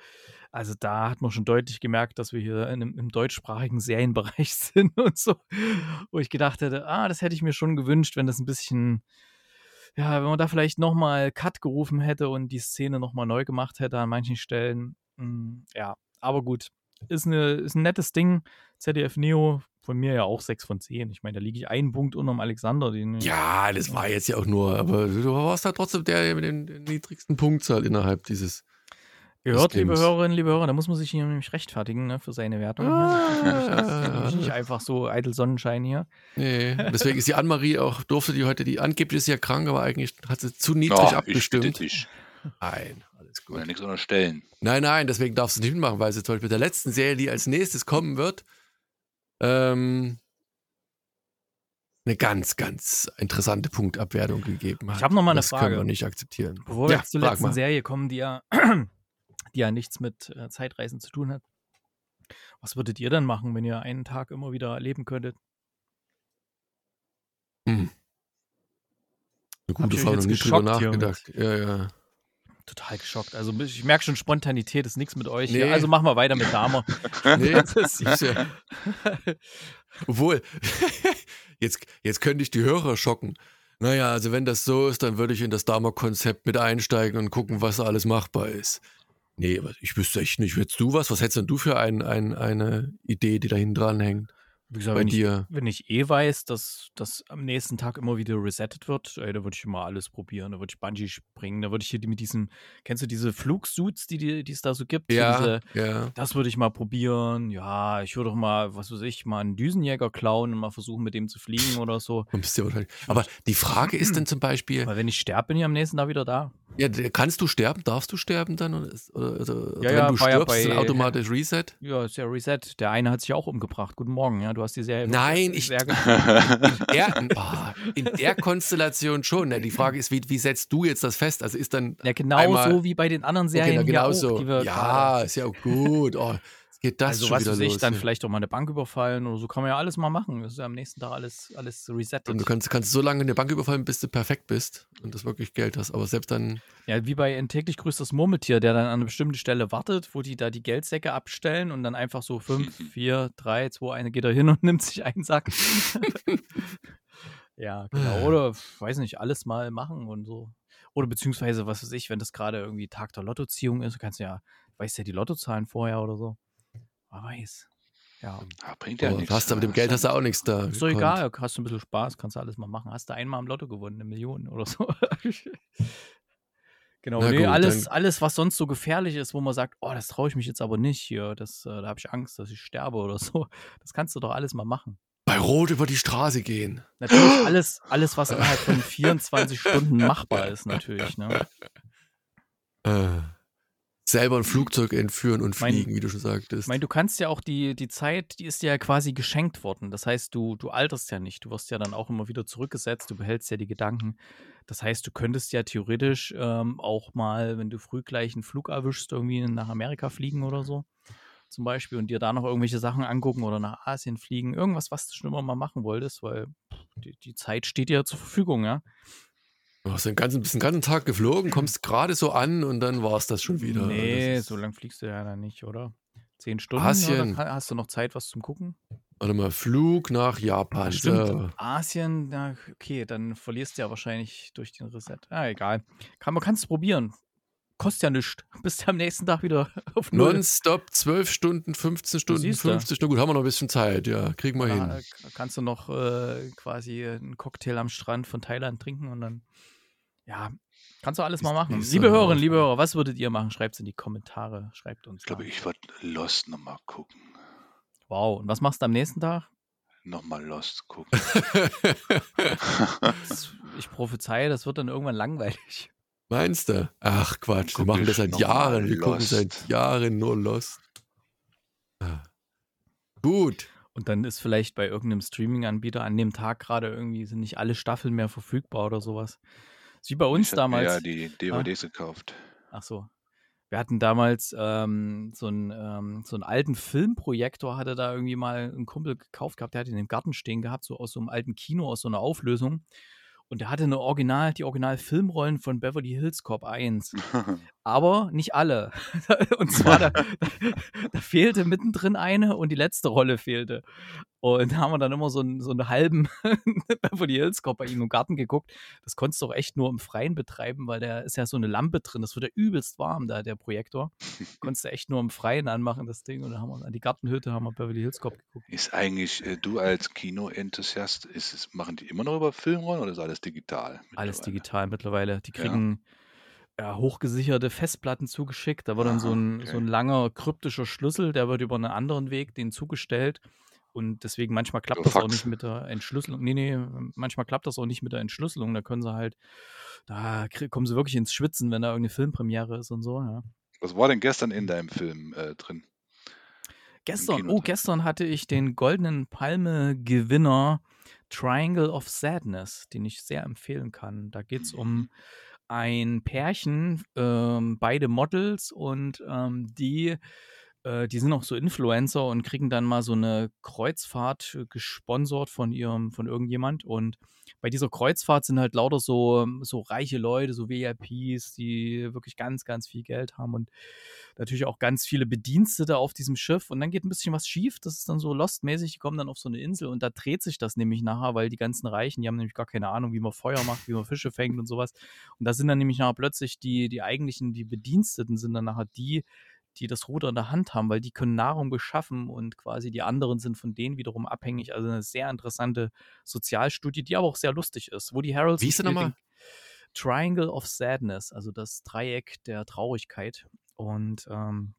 Also da hat man schon deutlich gemerkt, dass wir hier in, im deutschsprachigen Serienbereich [laughs] sind und so. Wo ich gedacht hätte, ah, das hätte ich mir schon gewünscht, wenn das ein bisschen, ja, wenn man da vielleicht nochmal Cut gerufen hätte und die Szene nochmal neu gemacht hätte an manchen Stellen. Hm, ja, aber gut. Ist, eine, ist ein nettes Ding. ZDF Neo, von mir ja auch 6 von 10. Ich meine, da liege ich einen Punkt unterm Alexander. Den, Ja, das war jetzt ja auch nur, aber du warst da trotzdem der mit den, den niedrigsten Punktzahl innerhalb dieses. Ihr hört, liebe. Hörerinnen, liebe Hörer, da muss man sich hier nämlich rechtfertigen ne, für seine Wertung. Ah. hier. Das ist nicht einfach so eitel Sonnenschein hier. Nee, deswegen ist die Annemarie auch, durfte die heute, die angeblich ist ja krank, aber eigentlich hat sie zu niedrig Ja, ich abgestimmt. dich. Nein, alles Ich will ja gut. nichts unterstellen. Nein, nein, deswegen darfst du nicht mitmachen, weil sie zum Beispiel der letzten Serie, die als nächstes kommen wird, ähm, eine ganz, ganz interessante Punktabwertung gegeben hat. Ich habe noch mal eine das können Frage. wir nicht akzeptieren. Bevor wir Ja, jetzt zur letzten mal. Serie kommen, die ja, [clears throat] die ja nichts mit äh, Zeitreisen zu tun hat. Was würdet ihr denn machen, wenn ihr einen Tag immer wieder erleben könntet? Hm. Eine gute Frage, noch nie drüber nachgedacht. Ja, ja. Total geschockt. Also ich merke schon, Spontanität ist nichts mit euch. Nee. Hier. Also machen wir weiter mit Dahmer. [laughs] Nee, [laughs] Das ist- [laughs] obwohl, jetzt, jetzt könnte ich die Hörer schocken. Naja, also wenn das so ist, dann würde ich in das Dama-Konzept mit einsteigen und gucken, was alles machbar ist. Nee, aber ich wüsste echt nicht. Hättest du was? Was hättest denn du für ein, ein, eine Idee, die da hinten dran hängt? Wie gesagt, Bei wenn ich, dir? wenn ich eh weiß, dass das am nächsten Tag immer wieder resettet wird, ey, da würde ich immer alles probieren. Da würde ich Bungee springen, da würde ich hier mit diesen, kennst du diese Flugsuits, die, die die es da so gibt? Ja, Diese, ja. das würde ich mal probieren. Ja, ich würde auch mal, was weiß ich, mal einen Düsenjäger klauen und mal versuchen, mit dem zu fliegen oder so. [laughs] Ja Aber die Frage ist dann zum Beispiel, Weil wenn ich sterbe, bin ich am nächsten Tag wieder da. ja, kannst du sterben? Darfst du sterben dann? Oder, oder, oder, Ja, wenn ja, du ja stirbst, ist bei- automatisch Reset? Ja, ist ja Reset. Der eine hat sich auch umgebracht. Guten Morgen, ja. Du hast die Serie. Nein, ich- Der, [laughs] ah, in der Konstellation schon. Die Frage ist, wie, wie setzt du jetzt das fest? Also ist dann Ja, genau einmal- so wie bei den anderen Okay, Serien hier genau auch, so. die wir Ja, ist ja auch gut. Oh, Geht das also schon was wieder weiß ich, los? dann ja. vielleicht auch mal eine Bank überfallen oder so kann man ja alles mal machen. Das ist ja am nächsten Tag alles, alles resettet. Und du kannst, kannst so lange eine Bank überfallen, bis du perfekt bist und das wirklich Geld hast. Aber selbst dann, Ja, wie bei ein täglich grüßtes Murmeltier, der dann an einer bestimmten Stelle wartet, wo die da die Geldsäcke abstellen und dann einfach so 5, 4, 3, 2, 1 geht er hin und [laughs] nimmt sich einen Sack. ja, genau. Oder, weiß nicht, alles mal machen und so. Oder beziehungsweise, was weiß ich, wenn das gerade irgendwie Tag der Lottoziehung ist, du kannst ja, weißt ja die Lottozahlen vorher oder so. Man weiß. Ja. Ah, bringt ja oh, nichts. hast du mit dem Geld hast du auch nichts da. Ist doch gekonnt. egal, hast du ein bisschen Spaß, kannst du alles mal machen. Hast du einmal im Lotto gewonnen, eine Million oder so. [laughs] genau, Na nee, gut, alles, dann- alles, was sonst so gefährlich ist, wo man sagt, oh, das traue ich mich jetzt aber nicht hier, das, äh, da habe ich Angst, dass ich sterbe oder so. [laughs] Das kannst du doch alles mal machen. Bei Rot über die Straße gehen. Natürlich [gasps] alles, alles, was innerhalb von 24 Stunden machbar ist, natürlich. Ne? Äh, selber ein Flugzeug entführen und Mein- fliegen, wie du schon sagtest. Ich meine, du kannst ja auch die, die Zeit, die ist dir ja quasi geschenkt worden. Das heißt, du, du alterst ja nicht. Du wirst ja dann auch immer wieder zurückgesetzt. Du behältst ja die Gedanken. Das heißt, du könntest ja theoretisch ähm, auch mal, wenn du früh gleich einen Flug erwischst, irgendwie nach Amerika fliegen oder so. Zum Beispiel und dir da noch irgendwelche Sachen angucken oder nach Asien fliegen. Irgendwas, was du schon immer mal machen wolltest, weil die, die Zeit steht dir zur Verfügung, ja. Du hast den ganzen, bist den ganzen Tag geflogen, kommst [clears throat] gerade so an und dann war es das schon wieder. Nee, ist- so lang fliegst du ja dann nicht, oder? Zehn Stunden Asien. oder hast du noch Zeit, was zum Gucken? Warte mal, Flug nach Japan. Ah. So. Asien, na, okay, dann verlierst du ja wahrscheinlich durch den Reset. Ah, egal. Kann, man kann es probieren. Kostet ja nichts. [laughs] Bist ja am nächsten Tag wieder auf Null. Nonstop 12 Stunden, 15 Stunden, siehste. 50 Stunden. Gut, haben wir noch ein bisschen Zeit, ja. Kriegen wir Da hin. kannst du noch äh, quasi einen Cocktail am Strand von Thailand trinken und dann, ja, kannst du alles mal machen. ist Liebe Hörerinnen, liebe. Hörer, was würdet ihr machen? Schreibt es in die Kommentare. Schreibt uns. Ich glaube, ich würde Lost nochmal gucken. Wow. Und was machst du am nächsten Tag? Nochmal Lost gucken. [laughs] Ich prophezeie, das wird dann irgendwann langweilig. Meinst du? Ach Quatsch, wir machen das seit Jahren. Wir gucken Lost. seit Jahren nur Lost. Ah. Gut. Und dann ist vielleicht bei irgendeinem Streaming-Anbieter an dem Tag gerade irgendwie sind nicht alle Staffeln mehr verfügbar oder sowas. Wie bei uns ich damals. ja die DVDs gekauft. Ach so. Wir hatten damals ähm, so, einen, ähm, so einen alten Filmprojektor, hatte da irgendwie mal ein Kumpel gekauft gehabt, der hat ihn im Garten stehen gehabt, so aus so einem alten Kino, aus so einer Auflösung. Und der hatte eine Original, die Original-Filmrollen von Beverly Hills Cop 1. [laughs] Aber nicht alle. [laughs] Und zwar, da, [laughs] da fehlte mittendrin eine und die letzte Rolle fehlte. Und da haben wir dann immer so einen, so einen halben Beverly Hills Cop bei ihm im Garten geguckt. Das konntest du auch echt nur im Freien betreiben, weil da ist ja so eine Lampe drin. Das wird ja übelst warm, da der Projektor. Konntest du echt nur im Freien anmachen, das Ding. Und dann haben wir an die Gartenhütte, haben wir Beverly Hills Cop geguckt. Ist eigentlich, äh, du als Kino-Enthusiast, ist es, machen die immer noch über Filmrollen oder ist alles digital? Alles digital mittlerweile. Die Ja. kriegen ja, hochgesicherte Festplatten zugeschickt. Da wird dann so Aha, ein, okay. so ein langer kryptischer Schlüssel, der wird über einen anderen Weg denen zugestellt. Und deswegen manchmal klappt das auch nicht mit der Entschlüsselung. Nee, nee, manchmal klappt das auch nicht mit der Entschlüsselung. Da können sie halt, da kommen sie wirklich ins Schwitzen, wenn da irgendeine Filmpremiere ist und so, ja. Was war denn gestern in deinem Film äh, drin? Gestern, oh, gestern hatte ich den goldenen Palme-Gewinner Triangle of Sadness, den ich sehr empfehlen kann. Da geht es Mhm. um ein Pärchen, ähm, beide Models und ähm, die, äh, die sind auch so Influencer und kriegen dann mal so eine Kreuzfahrt äh, gesponsert von ihrem, von irgendjemand. Und bei dieser Kreuzfahrt sind halt lauter so, so reiche Leute, so VIPs, die wirklich ganz, ganz viel Geld haben und natürlich auch ganz viele Bedienstete auf diesem Schiff und dann geht ein bisschen was schief. Das ist dann so Lost-mäßig. Die kommen dann auf so eine Insel und da dreht sich das nämlich nachher, weil die ganzen Reichen, die haben nämlich gar keine Ahnung, wie man Feuer macht, wie man Fische fängt und sowas. Und da sind dann nämlich nachher plötzlich die, die eigentlichen, die Bediensteten sind dann nachher die, die das Ruder in der Hand haben, weil die können Nahrung beschaffen und quasi die anderen sind von denen wiederum abhängig. Also eine sehr interessante Sozialstudie, die aber auch sehr lustig ist. Woody Harrelson Wie spielt nochmal? Triangle of Sadness, also das Dreieck der Traurigkeit. Und ähm,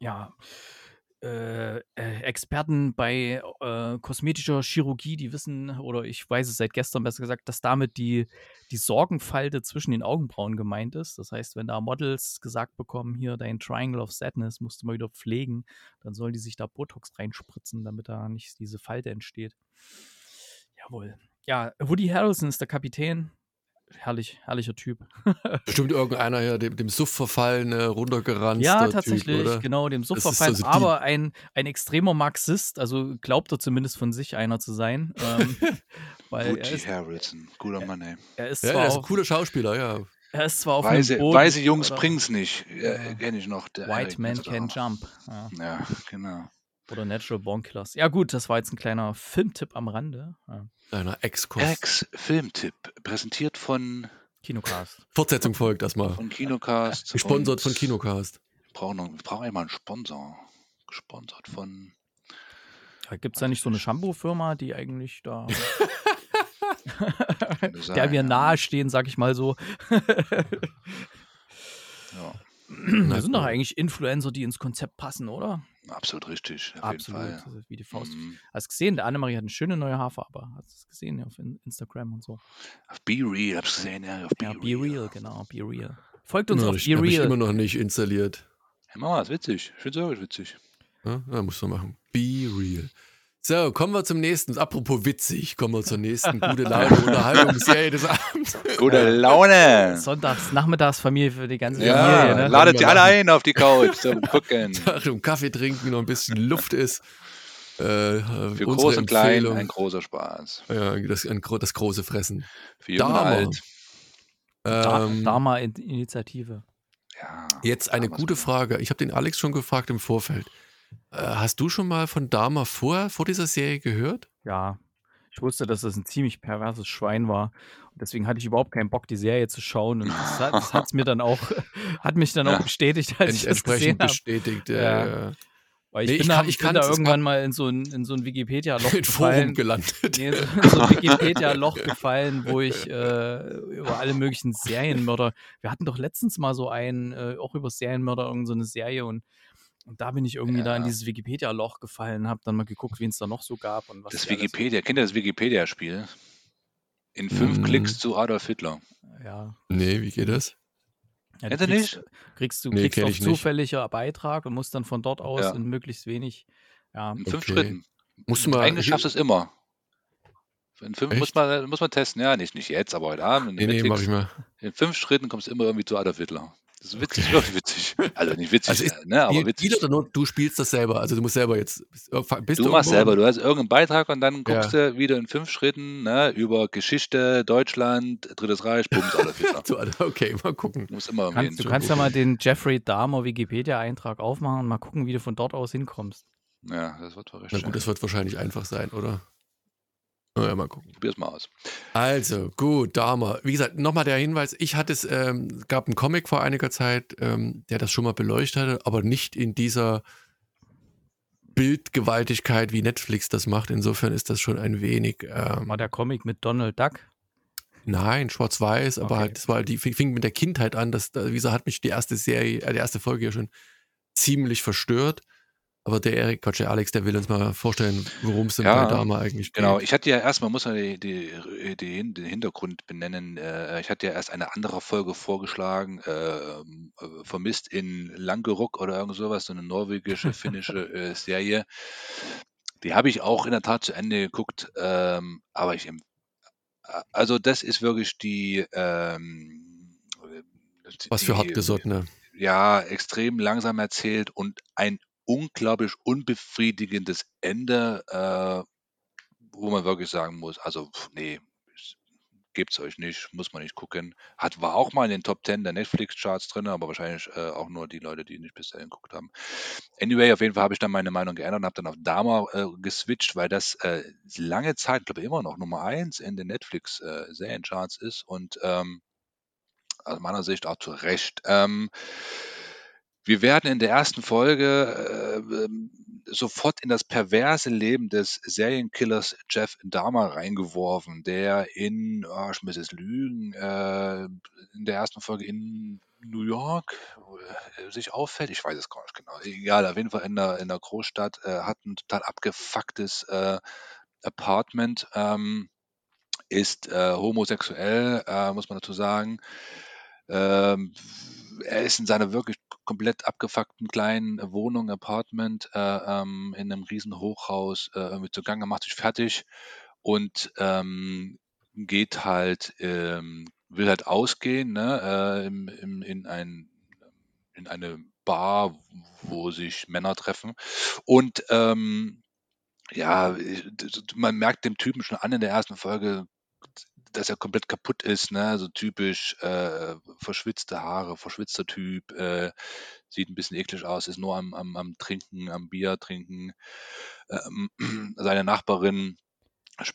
ja, äh, äh, Experten bei äh, kosmetischer Chirurgie, die wissen, oder ich weiß es seit gestern besser gesagt, dass damit die, die Sorgenfalte zwischen den Augenbrauen gemeint ist. Das heißt, wenn da Models gesagt bekommen, hier dein Triangle of Sadness musst du mal wieder pflegen, dann sollen die sich da Botox reinspritzen, damit da nicht diese Falte entsteht. Jawohl. Ja, Woody Harrelson ist der Kapitän. Herrlich, herrlicher Typ. [laughs] Bestimmt irgendeiner hier dem, dem Suff verfallen, äh, runtergeranzt. Ja, tatsächlich, typ, genau, dem Suff verfallen, so aber ein, ein extremer Marxist, also glaubt er zumindest von sich einer zu sein. [laughs] Ähm, weil Woody ist, Harrelson, guter Mann, ey. Er ist, ja, er ist ein cooler Schauspieler, ja. Er ist zwar auf weise, Boden, weise Jungs bringen's nicht, ja, kenne ich noch. White Man Can Jump. Ja. ja, genau. Oder Natural Born Killers. Ja, gut, das war jetzt ein kleiner Filmtipp am Rande. Ja. Kleiner Exkurs. Ex-Filmtipp, präsentiert von Kinocast. Fortsetzung folgt erstmal. Von Kinocast. Gesponsert von Kinocast. Wir brauchen, noch, wir brauchen einmal einen Sponsor. Gesponsert von. Ja, Gibt es da nicht so eine Shampoo-Firma, die eigentlich da. [laughs] der wir nahestehen, sag ich mal so. ja. Das sind doch eigentlich Influencer, die ins Konzept passen, oder? Absolut richtig. Auf Absolut. Jeden Fall. Wie die Faust. Mhm. Hast du gesehen, der Annemarie hat eine schöne neue Haarfarbe. Hast du es gesehen ja, auf Instagram und so? Auf Be Real, hab's gesehen, ja. Auf Be, ja, Be Real. Real. genau. Be Real. Folgt uns ja, auf ich, Be Real. Ich immer noch nicht installiert. Ja, Mama, ist witzig. Ich finde es witzig. Ja, ja, musst du machen. Be Real. So, kommen wir zum nächsten. Apropos witzig, kommen wir zur nächsten gute [laughs] Laune Unterhaltungsserie des Abends. Gute Laune. Sonntags, Nachmittagsfamilie für die ganze ja, Familie. Ne? Ladet die alle ein auf die Couch zum [laughs] Gucken. Zum Kaffee trinken, noch ein bisschen Luft ist. Äh, für groß und klein ein großer Spaß. Ja, das, ein, das große Fressen. Für jung und alt. Ähm, Dharma-Initiative. Ja, Jetzt eine gute Frage. Ich habe den Alex schon gefragt im Vorfeld. Äh, hast du schon mal von Dharma vor, vor dieser Serie gehört? Ja, ich wusste, dass das ein ziemlich perverses Schwein war. Und deswegen hatte ich überhaupt keinen Bock, die Serie zu schauen. Und das hat, das hat's mir dann auch, [laughs] hat mich dann auch bestätigt, als ich das gesehen habe. bestätigt, ja. ja. Weil ich nee, bin, ich da, kann, ich bin da irgendwann mal in so ein, in so ein Wikipedia-Loch [laughs] gefallen. Forum gelandet. Nee, so, in so ein [laughs] Wikipedia-Loch gefallen, wo ich äh, über alle möglichen Serienmörder. Wir hatten doch letztens mal so einen, äh, auch über Serienmörder, irgendeine so Serie und und da bin ich irgendwie ja. da in dieses Wikipedia-Loch gefallen, habe dann mal geguckt, wen es da noch so gab. Und was das Wikipedia, kennt ihr das Wikipedia-Spiel? In fünf hm. Klicks zu Adolf Hitler. Ja. Nee, wie geht das? Ja, du kriegst, nicht? kriegst du nee, kriegst auf zufälliger Beitrag und musst dann von dort aus ja. in möglichst wenig. Ja. In fünf okay. Schritten. Musst du mal. Eigentlich schaffst du es immer. In fünf muss man, muss man testen, ja, nicht, nicht jetzt, aber heute Abend. Nee, nee, mach ich mal. In fünf Schritten kommst du immer irgendwie zu Adolf Hitler. Das ist witzig, [laughs] wirklich witzig. Also nicht witzig, also ist, ne, aber witzig. Oder nur, du spielst das selber, also du musst selber jetzt. Bist du, du machst selber, du hast irgendeinen Beitrag und dann guckst ja. du wieder in fünf Schritten ne, über Geschichte, Deutschland, Drittes Reich, Bums, alle [laughs] Okay, mal gucken. Du musst immer kannst, Du kannst ja mal den Jeffrey Dahmer Wikipedia-Eintrag aufmachen und mal gucken, wie du von dort aus hinkommst. Ja, das wird wahrscheinlich. Na gut, das wird wahrscheinlich einfach sein, oder? Ja, mal gucken. Probier's mal aus. Also, gut, Dharma. Wie gesagt, nochmal der Hinweis, ich hatte es, ähm, gab einen Comic vor einiger Zeit, ähm, der das schon mal beleuchtet hatte, aber nicht in dieser Bildgewaltigkeit, wie Netflix das macht. Insofern ist das schon ein wenig. Ähm, War der Comic mit Donald Duck? Nein, schwarz-weiß, aber okay. halt, das war, die fing mit der Kindheit an. Das, wie gesagt, hat mich die erste Serie, äh, die erste Folge ja schon ziemlich verstört. Aber der Erik, Quatsch, der Alex, der will uns mal vorstellen, worum es denn ja, bei Dama eigentlich genau. geht. Genau, ich hatte ja erstmal, muss man die, die, die, den Hintergrund benennen. Äh, ich hatte ja erst eine andere Folge vorgeschlagen, äh, äh vermisst in Langeruck oder irgend sowas, so eine norwegische, [laughs] finnische äh, Serie. Die habe ich auch in der Tat zu Ende geguckt, ähm, aber ich, also das ist wirklich die, ähm, Was für hartgesottene. Ja, extrem langsam erzählt und ein unglaublich unbefriedigendes Ende, äh, wo man wirklich sagen muss, also nee, gibt es euch nicht, muss man nicht gucken. Hat, war auch mal in den Top 10 der Netflix-Charts drin, aber wahrscheinlich äh, auch nur die Leute, die nicht bis dahin geguckt haben. Anyway, auf jeden Fall habe ich dann meine Meinung geändert und habe dann auf Dama äh, geswitcht, weil das äh, lange Zeit, glaube ich, immer noch Nummer 1 in den Netflix-Seriencharts äh, ist und ähm, aus meiner Sicht auch zu Recht. Ähm, wir werden in der ersten Folge äh, ähm, sofort in das perverse Leben des Serienkillers Jeff Dahmer reingeworfen, der in, oh, ich muss jetzt lügen, äh, in der ersten Folge in New York äh, sich auffällt. Ich weiß es gar nicht genau. Egal, auf jeden Fall in der, in der Großstadt, äh, hat ein total abgefucktes äh, Apartment, ähm, ist homosexuell, muss man dazu sagen. Ähm, er ist in seiner wirklich komplett abgefuckten kleinen Wohnung, Apartment, äh, ähm, in einem riesen Hochhaus äh, irgendwie zugange, macht sich fertig und ähm, geht halt ähm, will halt ausgehen, ne, äh, im, im, in, ein, in eine Bar, wo sich Männer treffen. Und ähm, ja, man merkt dem Typen schon an in der ersten Folge, dass er komplett kaputt ist, ne? So typisch äh, verschwitzte Haare, verschwitzter Typ, äh, sieht ein bisschen eklig aus, ist nur am, am, am Trinken, am Bier trinken. Ähm, [clears throat] seine Nachbarin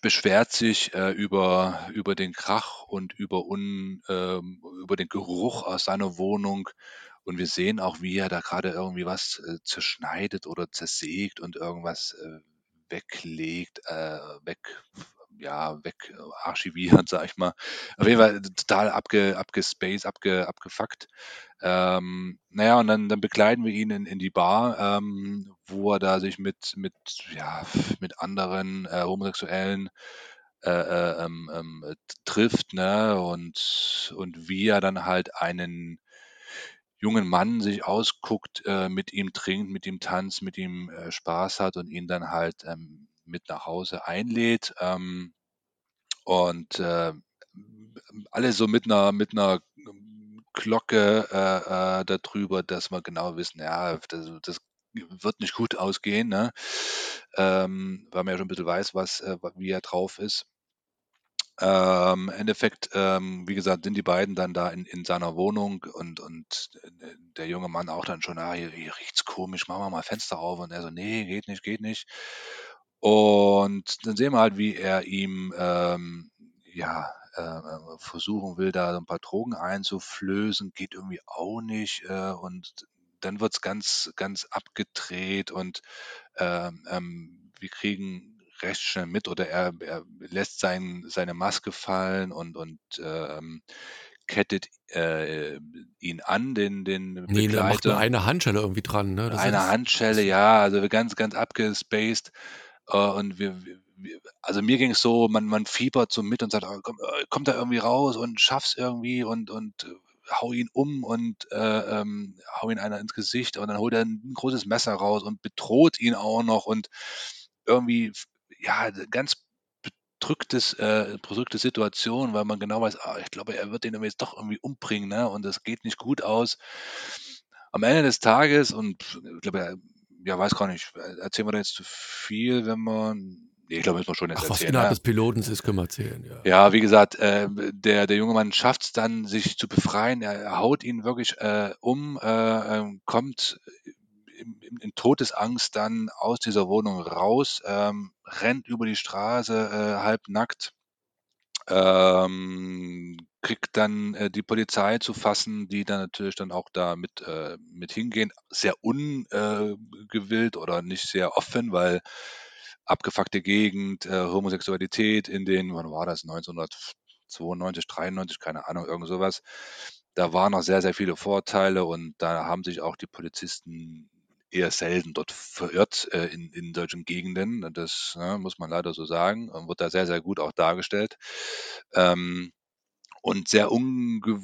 beschwert sich äh, über, über den Krach und über, un, ähm, über den Geruch aus seiner Wohnung. Und wir sehen auch, wie er da gerade irgendwie was äh, zerschneidet oder zersägt und irgendwas äh, weglegt, äh, weg, ja, weg äh, [laughs] sag ich mal. Auf jeden Fall total abge, abgespaced, abge, abgefuckt. Ähm, naja, und dann, dann begleiten wir ihn in, in die Bar, ähm, wo er da sich mit, mit, ja, mit anderen äh, Homosexuellen äh, äh, ähm, ähm, trifft, ne? Und, und wie er dann halt einen jungen Mann sich ausguckt, äh, mit ihm trinkt, mit ihm tanzt, mit ihm äh, Spaß hat und ihn dann halt ähm, mit nach Hause einlädt. Ähm, und äh, alle so mit einer, mit einer Glocke äh, äh, darüber, dass wir genau wissen, ja, das, das wird nicht gut ausgehen, ne? ähm, weil man ja schon ein bisschen weiß, was, äh, wie er drauf ist. Ähm, Im Endeffekt, ähm, wie gesagt, sind die beiden dann da in, in seiner Wohnung und, und äh, der junge Mann auch dann schon, ah, hier, hier riecht's komisch, machen wir mal Fenster auf. Und er so, nee, geht nicht, geht nicht. Und dann sehen wir halt, wie er ihm ähm, ja äh, versuchen will, da so ein paar Drogen einzuflößen, geht irgendwie auch nicht. Äh, und dann wird's ganz, ganz abgedreht und ähm, ähm, wir kriegen recht schnell mit oder er, er lässt sein, seine Maske fallen und, und ähm, kettet äh, ihn an, den, den Nee, da macht nur Begleiter. eine Handschelle irgendwie dran, ne? Das Eine Handschelle, ja, also ganz, ganz abgespaced. Äh, und wir, wir, also mir ging es so, man, man fiebert so mit und sagt, oh, komm, äh, komm da irgendwie raus und schaff's irgendwie und, und äh, hau ihn um und äh, ähm, hau ihn einer ins Gesicht und dann holt er ein großes Messer raus und bedroht ihn auch noch und irgendwie, ja, ganz bedrücktes, äh, bedrückte Situation, weil man genau weiß, ah, ich glaube, er wird den jetzt doch irgendwie umbringen, ne? Und das geht nicht gut aus. Am Ende des Tages, und ich glaube, ja, weiß gar nicht, erzählen wir da jetzt zu viel, wenn man. Nee, ich glaube, müssen wir schon jetzt ach, was erzählen. innerhalb Ne? des Pilotens ist, können wir erzählen, ja. Ja, wie gesagt, äh, der, der junge Mann schafft es dann, sich zu befreien. Er, haut ihn wirklich äh, um, äh, ähm, kommt in, in, in Todesangst dann aus dieser Wohnung raus, ähm, rennt über die Straße äh, halb nackt, ähm, kriegt dann äh, die Polizei zu fassen, die dann natürlich dann auch da mit, äh, mit hingehen. Sehr ungewillt oder nicht sehr offen, weil abgefuckte Gegend, äh, Homosexualität in den, wann war das, 1992, 93, keine Ahnung, irgend sowas. Da waren noch sehr, sehr viele Vorteile und da haben sich auch die Polizisten eher selten dort verirrt äh, in, in solchen Gegenden. Das ne, muss man leider so sagen wird da sehr, sehr gut auch dargestellt. Ähm, und sehr unge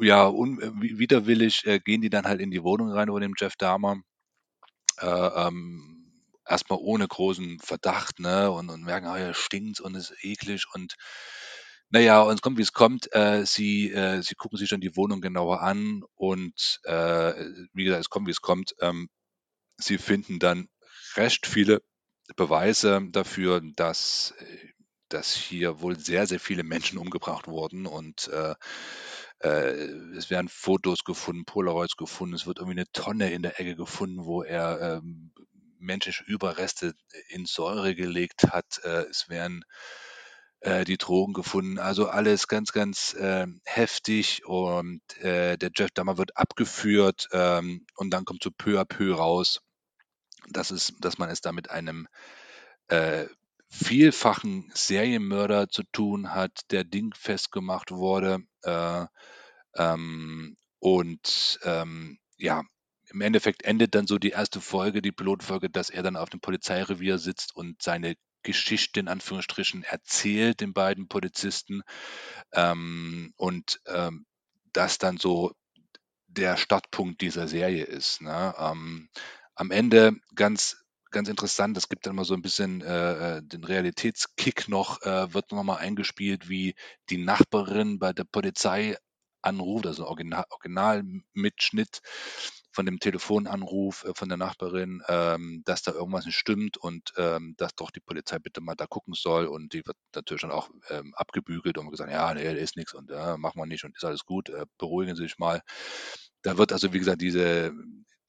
ja, un widerwillig äh, gehen die dann halt in die Wohnung rein von dem Jeff Dahmer. Äh, ähm, erstmal ohne großen Verdacht, ne? Und, und merken, ah, ja, stinkt und ist eklig und naja, und es kommt, wie es kommt. Äh, sie, äh, sie gucken sich dann die Wohnung genauer an und äh, wie gesagt, es kommt, wie es kommt. Ähm, sie finden dann recht viele Beweise dafür, dass, äh, dass hier wohl sehr, sehr viele Menschen umgebracht wurden und äh, äh, es werden Fotos gefunden, Polaroids gefunden, es wird irgendwie eine Tonne in der Ecke gefunden, wo er ähm, menschliche Überreste in Säure gelegt hat. Äh, es werden äh, die Drogen gefunden. Also alles ganz, ganz ähm, heftig und äh, der Jeff Dahmer wird abgeführt ähm, und dann kommt so peu à peu raus, dass, es, dass man es da mit einem äh, vielfachen Serienmörder zu tun hat, der dingfest gemacht wurde. Äh, ähm, und ähm, ja, im Endeffekt endet dann so die erste Folge, die Pilotfolge, dass er dann auf dem Polizeirevier sitzt und seine Geschichte in Anführungsstrichen erzählt den beiden Polizisten ähm, und ähm, das dann so der Startpunkt dieser Serie ist. Ne? Ähm, am Ende ganz ganz interessant. Es gibt dann immer so ein bisschen äh, äh den Realitätskick noch, äh, wird nochmal eingespielt, wie die Nachbarin bei der Polizei anruft, also Original, Originalmitschnitt von dem Telefonanruf äh, von der Nachbarin, ähm, dass da irgendwas nicht stimmt und ähm, dass doch die Polizei bitte mal da gucken soll. Und die wird natürlich dann auch ähm, abgebügelt und gesagt, ja, nee, da ist nichts und äh, machen wir nicht und ist alles gut, äh, beruhigen Sie sich mal. Da wird also, wie gesagt, diese,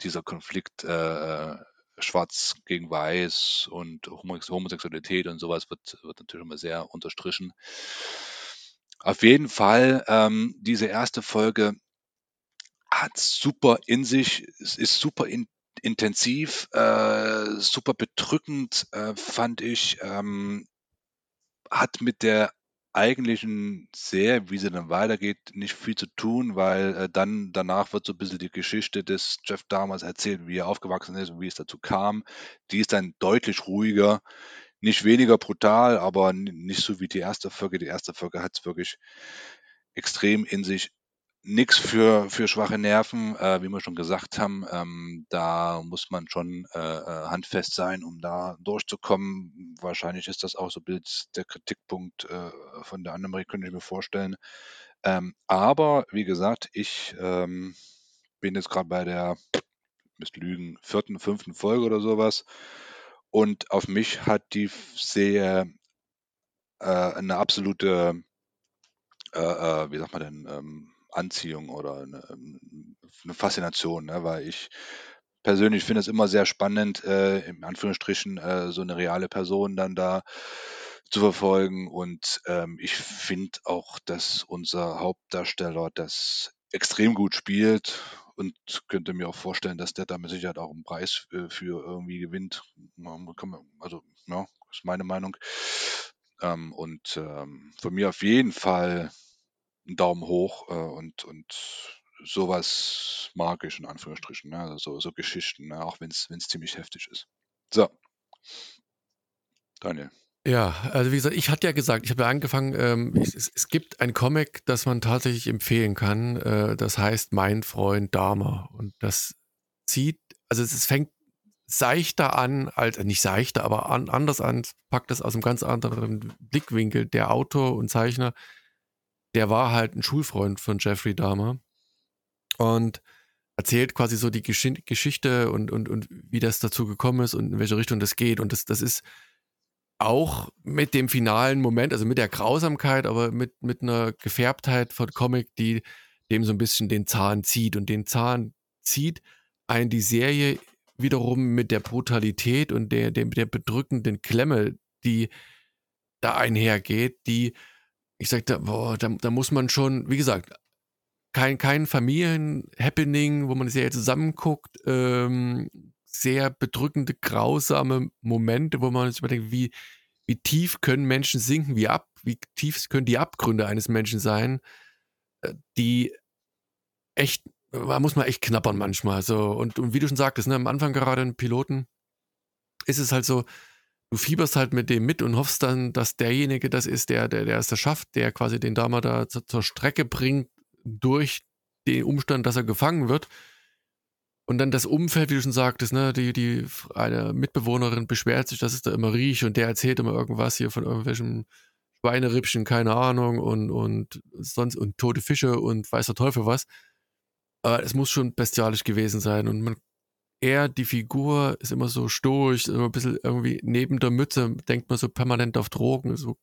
dieser Konflikt äh, schwarz gegen weiß und Homosexualität und sowas wird, wird natürlich immer sehr unterstrichen. Auf jeden Fall, ähm, diese erste Folge hat super in sich, ist super in, intensiv, äh, super bedrückend, äh, fand ich. Ähm, hat mit der eigentlichen Serie, wie sie dann weitergeht, nicht viel zu tun, weil äh, dann danach wird so ein bisschen die Geschichte des Jeff damals erzählt, wie er aufgewachsen ist und wie es dazu kam. Die ist dann deutlich ruhiger, nicht weniger brutal, aber nicht so wie die erste Folge. Die erste Folge hat es wirklich extrem in sich nichts für, für schwache Nerven, äh, wie wir schon gesagt haben. Ähm, da muss man schon äh, äh, handfest sein, um da durchzukommen. Wahrscheinlich ist das auch so Bild der Kritikpunkt äh, von der Annemarie, könnte ich mir vorstellen. Ähm, aber wie gesagt, ich ähm, bin jetzt gerade bei der, müsst lügen, vierten, fünften Folge oder sowas. Und auf mich hat die Serie äh, eine absolute, äh, wie sagt man denn, ähm, Anziehung oder eine, ähm, eine Faszination, ne? weil ich persönlich finde es immer sehr spannend, äh, in Anführungsstrichen äh, so eine reale Person dann da zu verfolgen. Und ähm, ich finde auch, dass unser Hauptdarsteller das extrem gut spielt und könnte mir auch vorstellen, dass der da mit Sicherheit auch einen Preis äh, für irgendwie gewinnt. Also, ja, ist meine Meinung. Ähm, und ähm, von mir auf jeden Fall 'n Daumen hoch, äh, und und sowas mag ich in Anführungsstrichen, ne? Also, so so Geschichten, ne, auch wenn es ziemlich heftig ist. So. Daniel. Ja, also wie gesagt, ich hatte ja gesagt, ich habe ja angefangen, ähm, es es gibt ein Comic, das man tatsächlich empfehlen kann, äh, das heißt „Mein Freund Dahmer“ und das zieht also es es fängt seichter an als nicht seichter, aber an anders an, packt es aus einem ganz anderen Blickwinkel. Der Autor und Zeichner der war halt ein Schulfreund von Jeffrey Dahmer und erzählt quasi so die Gesch Geschichte und, und, und wie das dazu gekommen ist und in welche Richtung das geht. Und das, das ist auch mit dem finalen Moment, also mit der Grausamkeit, aber mit, mit einer Gefärbtheit von Comic, die dem so ein bisschen den Zahn zieht. Und den Zahn zieht ein die Serie wiederum mit der Brutalität und der, der, der bedrückenden Klemme, die da einhergeht, die ich sagte, boah, da, da muss man schon, wie gesagt, kein, kein Familien-Happening, wo man sehr zusammenguckt, ähm, sehr bedrückende, grausame Momente, wo man sich überdenkt, wie, wie tief können Menschen sinken, wie ab, wie tief können die Abgründe eines Menschen sein, äh, die echt, da muss man echt knappern manchmal. So. Und, und wie du schon sagtest, ne, am Anfang gerade ein Piloten ist es halt so, du fieberst halt mit dem mit und hoffst dann, dass derjenige das ist, der, der, der es da schafft, der quasi den Dama da zur, zur Strecke bringt durch den Umstand, dass er gefangen wird. Und dann das Umfeld, wie du schon sagtest, ne, die, die, eine Mitbewohnerin beschwert sich, dass es da immer riecht und der erzählt immer irgendwas hier von irgendwelchen Schweinerippchen, keine Ahnung, und, und sonst, und tote Fische und weiß der Teufel was. Aber es muss schon bestialisch gewesen sein und man er, die Figur, ist immer so stoisch, immer ein bisschen irgendwie neben der Mütze, denkt man so permanent auf Drogen, so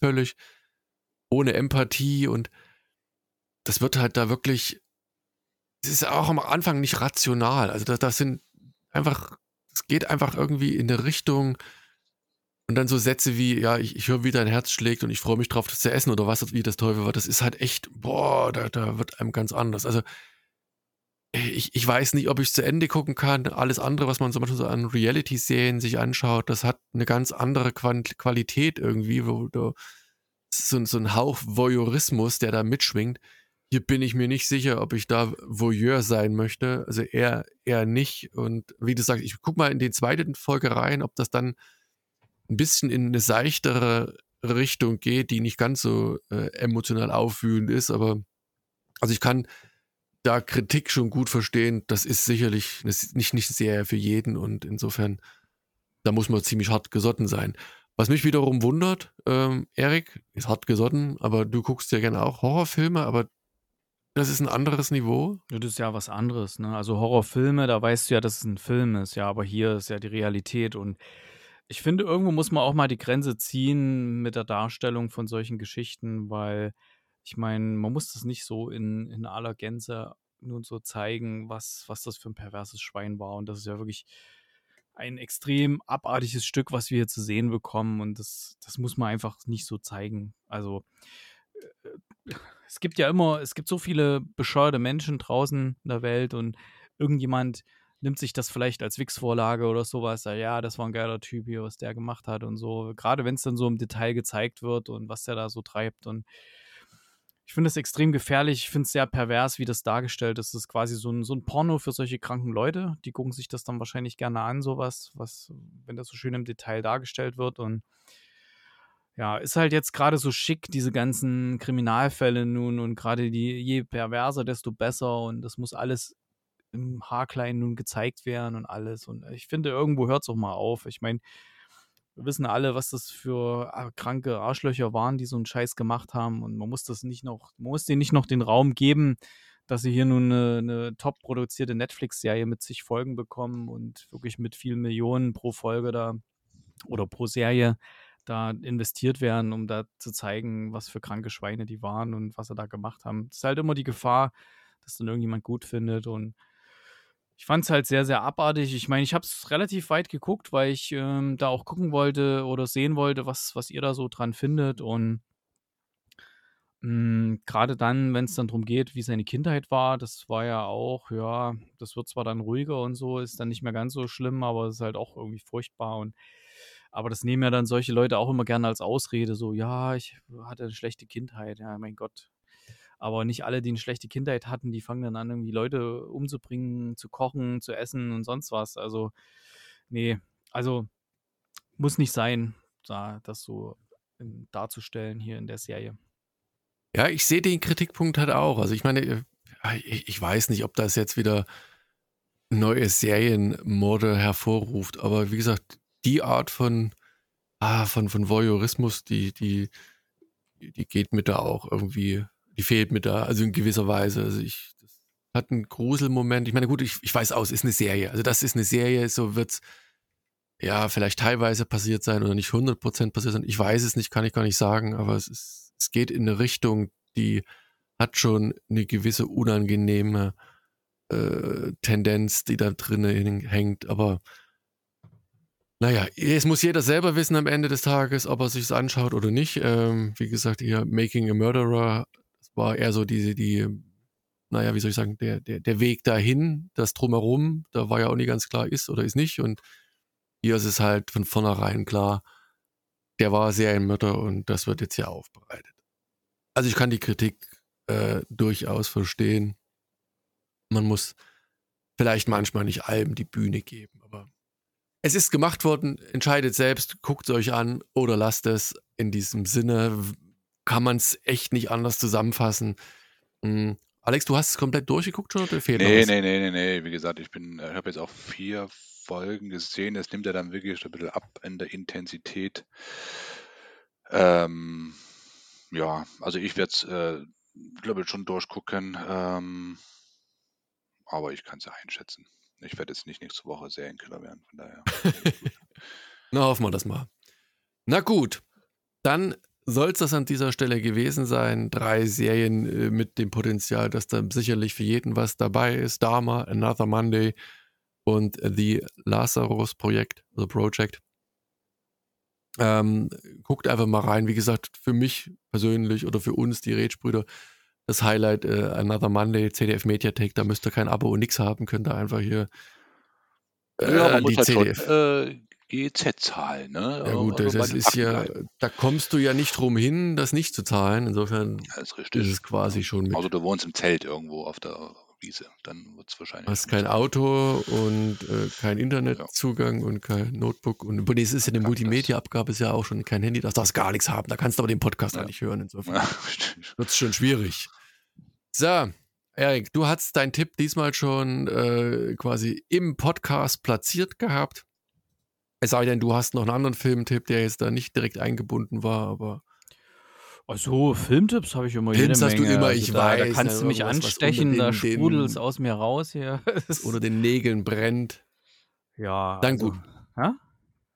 völlig ohne Empathie und das wird halt da wirklich, es ist auch am Anfang nicht rational. Also das, das sind einfach, es geht einfach irgendwie in eine Richtung und dann so Sätze wie, ja, ich, ich höre, wie dein Herz schlägt und ich freue mich drauf, das zu essen oder was, wie das Teufel war. Das ist halt echt, boah, da, da wird einem ganz anders. Also ich, ich weiß nicht, ob ich es zu Ende gucken kann. Alles andere, was man zum Beispiel so an Reality-Serien sich anschaut, das hat eine ganz andere Qualität irgendwie, wo du so, so ein Hauch Voyeurismus, der da mitschwingt. Hier bin ich mir nicht sicher, ob ich da Voyeur sein möchte. Also eher, eher nicht. Und wie du sagst, ich guck mal in die zweite Folge rein, ob das dann ein bisschen in eine seichtere Richtung geht, die nicht ganz so äh, emotional aufwühlend ist. Aber also ich kann da Kritik schon gut verstehen. Das ist sicherlich nicht, nicht sehr für jeden und insofern da muss man ziemlich hart gesotten sein. Was mich wiederum wundert, ähm, Erik ist hart gesotten, aber du guckst ja gerne auch Horrorfilme, aber das ist ein anderes Niveau. Das ist ja was anderes, ne? Also Horrorfilme, da weißt du ja, dass es ein Film ist, ja, aber hier ist ja die Realität und ich finde, irgendwo muss man auch mal die Grenze ziehen mit der Darstellung von solchen Geschichten, weil ich meine, man muss das nicht so in, in aller Gänze nun so zeigen, was, was das für ein perverses Schwein war. Und das ist ja wirklich ein extrem abartiges Stück, was wir hier zu sehen bekommen. Und das, das muss man einfach nicht so zeigen. Also äh, es gibt ja immer, es gibt so viele bescheuerte Menschen draußen in der Welt und irgendjemand nimmt sich das vielleicht als Wix-Vorlage oder sowas. Ja, das war ein geiler Typ hier, was der gemacht hat und so. Gerade wenn es dann so im Detail gezeigt wird und was der da so treibt. Und ich finde es extrem gefährlich. Ich finde es sehr pervers, wie das dargestellt ist. Das ist quasi so ein, so ein Porno für solche kranken Leute. Die gucken sich das dann wahrscheinlich gerne an, sowas, was, wenn das so schön im Detail dargestellt wird. Und ja, ist halt jetzt gerade so schick, diese ganzen Kriminalfälle nun und gerade die, je perverser, desto besser und das muss alles im Haarklein nun gezeigt werden und alles. Und ich finde, irgendwo hört es auch mal auf. Ich meine, wir wissen alle, was das für ah, kranke Arschlöcher waren, die so einen Scheiß gemacht haben. Und man muss das nicht noch, man muss denen nicht noch den Raum geben, dass sie hier nun eine, eine top produzierte Netflix-Serie mit sich Folgen bekommen und wirklich mit vielen Millionen pro Folge da oder pro Serie da investiert werden, um da zu zeigen, was für kranke Schweine die waren und was sie da gemacht haben. Es ist halt immer die Gefahr, dass dann irgendjemand gut findet und ich fand es halt sehr, sehr abartig. Ich meine, ich habe es relativ weit geguckt, weil ich ähm, da auch gucken wollte oder sehen wollte, was, was ihr da so dran findet. Und hm, gerade dann, wenn es dann darum geht, wie seine Kindheit war, das war ja auch, ja, das wird zwar dann ruhiger und so, ist dann nicht mehr ganz so schlimm, aber es ist halt auch irgendwie furchtbar. Und aber das nehmen ja dann solche Leute auch immer gerne als Ausrede, so, ja, ich hatte eine schlechte Kindheit, ja, mein Gott, aber nicht alle, die eine schlechte Kindheit hatten, die fangen dann an, irgendwie Leute umzubringen, zu kochen, zu essen und sonst was. Also, nee, also muss nicht sein, da, das so darzustellen hier in der Serie. Ja, ich sehe den Kritikpunkt halt auch. Also ich meine, äh, ich weiß nicht, ob das jetzt wieder neue Serienmorde hervorruft, aber wie gesagt, die Art von, ah, von, von Voyeurismus, die, die, die geht mir da auch irgendwie die fehlt mir da, also in gewisser Weise. Also ich, das hat einen Gruselmoment. Ich meine, gut, ich, ich weiß aus, ist eine Serie. Also das ist eine Serie, so wird's ja vielleicht teilweise passiert sein oder nicht 100% passiert sein. Ich weiß es nicht, kann ich gar nicht sagen, aber es ist, es geht in eine Richtung, die hat schon eine gewisse unangenehme äh, Tendenz, die da drinnen hängt, aber naja, es muss jeder selber wissen am Ende des Tages, ob er sich anschaut oder nicht. Ähm, wie gesagt, hier Making a Murderer war eher so diese, die, naja, wie soll ich sagen, der, der, der Weg dahin, das drumherum, da war ja auch nicht ganz klar, ist oder ist nicht. Und hier ist es halt von vornherein klar, der war Mütter und das wird jetzt hier aufbereitet. Also ich kann die Kritik äh, durchaus verstehen. Man muss vielleicht manchmal nicht allem die Bühne geben, aber es ist gemacht worden, entscheidet selbst, guckt es euch an oder lasst es in diesem Sinne kann man es echt nicht anders zusammenfassen. Mhm. Alex, du hast es komplett durchgeguckt schon oder fehlt nee, nee, nee, nee, nee. Wie gesagt, ich bin, ich habe jetzt auch vier Folgen gesehen. Es nimmt ja dann wirklich ein bisschen ab in der Intensität. Ähm, ja, also ich werde es, äh, glaube ich, schon durchgucken. Ähm, aber ich kann es ja einschätzen. Ich werde jetzt nicht nächste Woche Serienkiller werden, von daher. [laughs] Na, hoffen wir das mal. Na gut, dann soll es das an dieser Stelle gewesen sein. Drei Serien äh, mit dem Potenzial, dass da sicherlich für jeden was dabei ist. Dharma, Another Monday und The Lazarus Projekt, The Project. Ähm, guckt einfach mal rein. Wie gesagt, für mich persönlich oder für uns, die Rätschbrüder, das Highlight äh, Another Monday, CDF Mediathek, da müsst ihr kein Abo und nichts haben, könnt ihr einfach hier äh, ja, man muss halt CDF. Schon, äh, GEZ zahlen. Ne? Ja gut, also das ist ja, da kommst du ja nicht drum hin, das nicht zu zahlen. Insofern ja, ist, ist, es quasi schon mit. Also du wohnst im Zelt irgendwo auf der Wiese, dann wird es wahrscheinlich. Hast kein Auto und äh, kein Internetzugang ja. und kein Notebook. Und nee, es ist ja eine Multimedia-Abgabe, ist ja auch schon kein Handy, da darfst gar nichts haben. Da kannst du aber den Podcast ja. nicht hören. Insofern ja, [laughs] wird es schon schwierig. So, Erik, du hast deinen Tipp diesmal schon äh, quasi im Podcast platziert gehabt. Es sei denn, du hast noch einen anderen Filmtipp, der jetzt da nicht direkt eingebunden war, aber. Also, Filmtipps habe ich immer Films jede hast du Menge. immer, Also ich da, da weiß, kannst ne, du mich anstechen, da sprudelt es aus mir raus hier. [laughs] unter den Nägeln brennt. ja, Dann also, gut. Hä?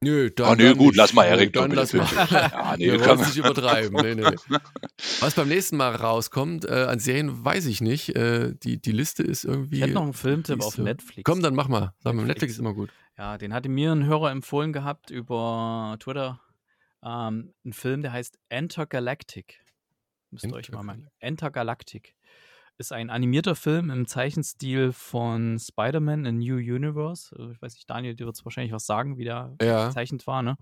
Nö, dann. Ah, nee, dann gut, nicht. lass mal Nö, Erik Dann mit lass mal. Ja, [laughs] nee, Wir wollen es nicht übertreiben. Nee, nee, nee. [laughs] Was beim nächsten Mal rauskommt, äh, an Serien weiß ich nicht. Äh, die, die Liste ist irgendwie. Ich hätte noch einen Filmtipp auf Netflix. Komm, dann mach mal. Sag mal. Netflix ist immer gut. Ja, den hatte mir ein Hörer empfohlen gehabt über Twitter. Ähm, ein Film, der heißt Intergalactic. Müsst ihr euch mal merken. Intergalactic. Ist ein animierter Film im Zeichenstil von Spider-Man in New Universe. Also Ich weiß nicht, Daniel, dir wird es wahrscheinlich was sagen, wie der Ja. gezeichnet war, ne?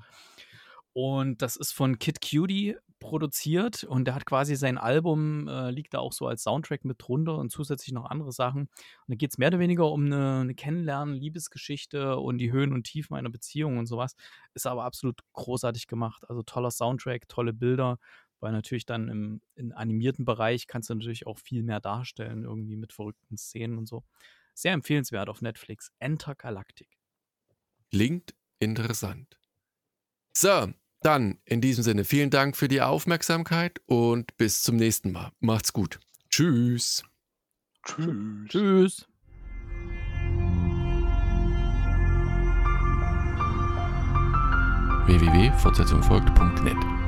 Und das ist von Kid Cudi produziert und der hat quasi sein Album, äh, liegt da auch so als Soundtrack mit drunter und zusätzlich noch andere Sachen. Und da geht es mehr oder weniger um eine, eine Kennenlernen, Liebesgeschichte und die Höhen und Tiefen einer Beziehung und sowas. Ist aber absolut großartig gemacht. Also toller Soundtrack, tolle Bilder, weil natürlich dann im, im animierten Bereich kannst du natürlich auch viel mehr darstellen, irgendwie mit verrückten Szenen und so. Sehr empfehlenswert auf Netflix. Enter Galactic. Klingt interessant. So, dann in diesem Sinne vielen Dank für die Aufmerksamkeit und bis zum nächsten Mal. Macht's gut. Tschüss. Tschüss. Tschüss. www.fortsetzungfolgt.net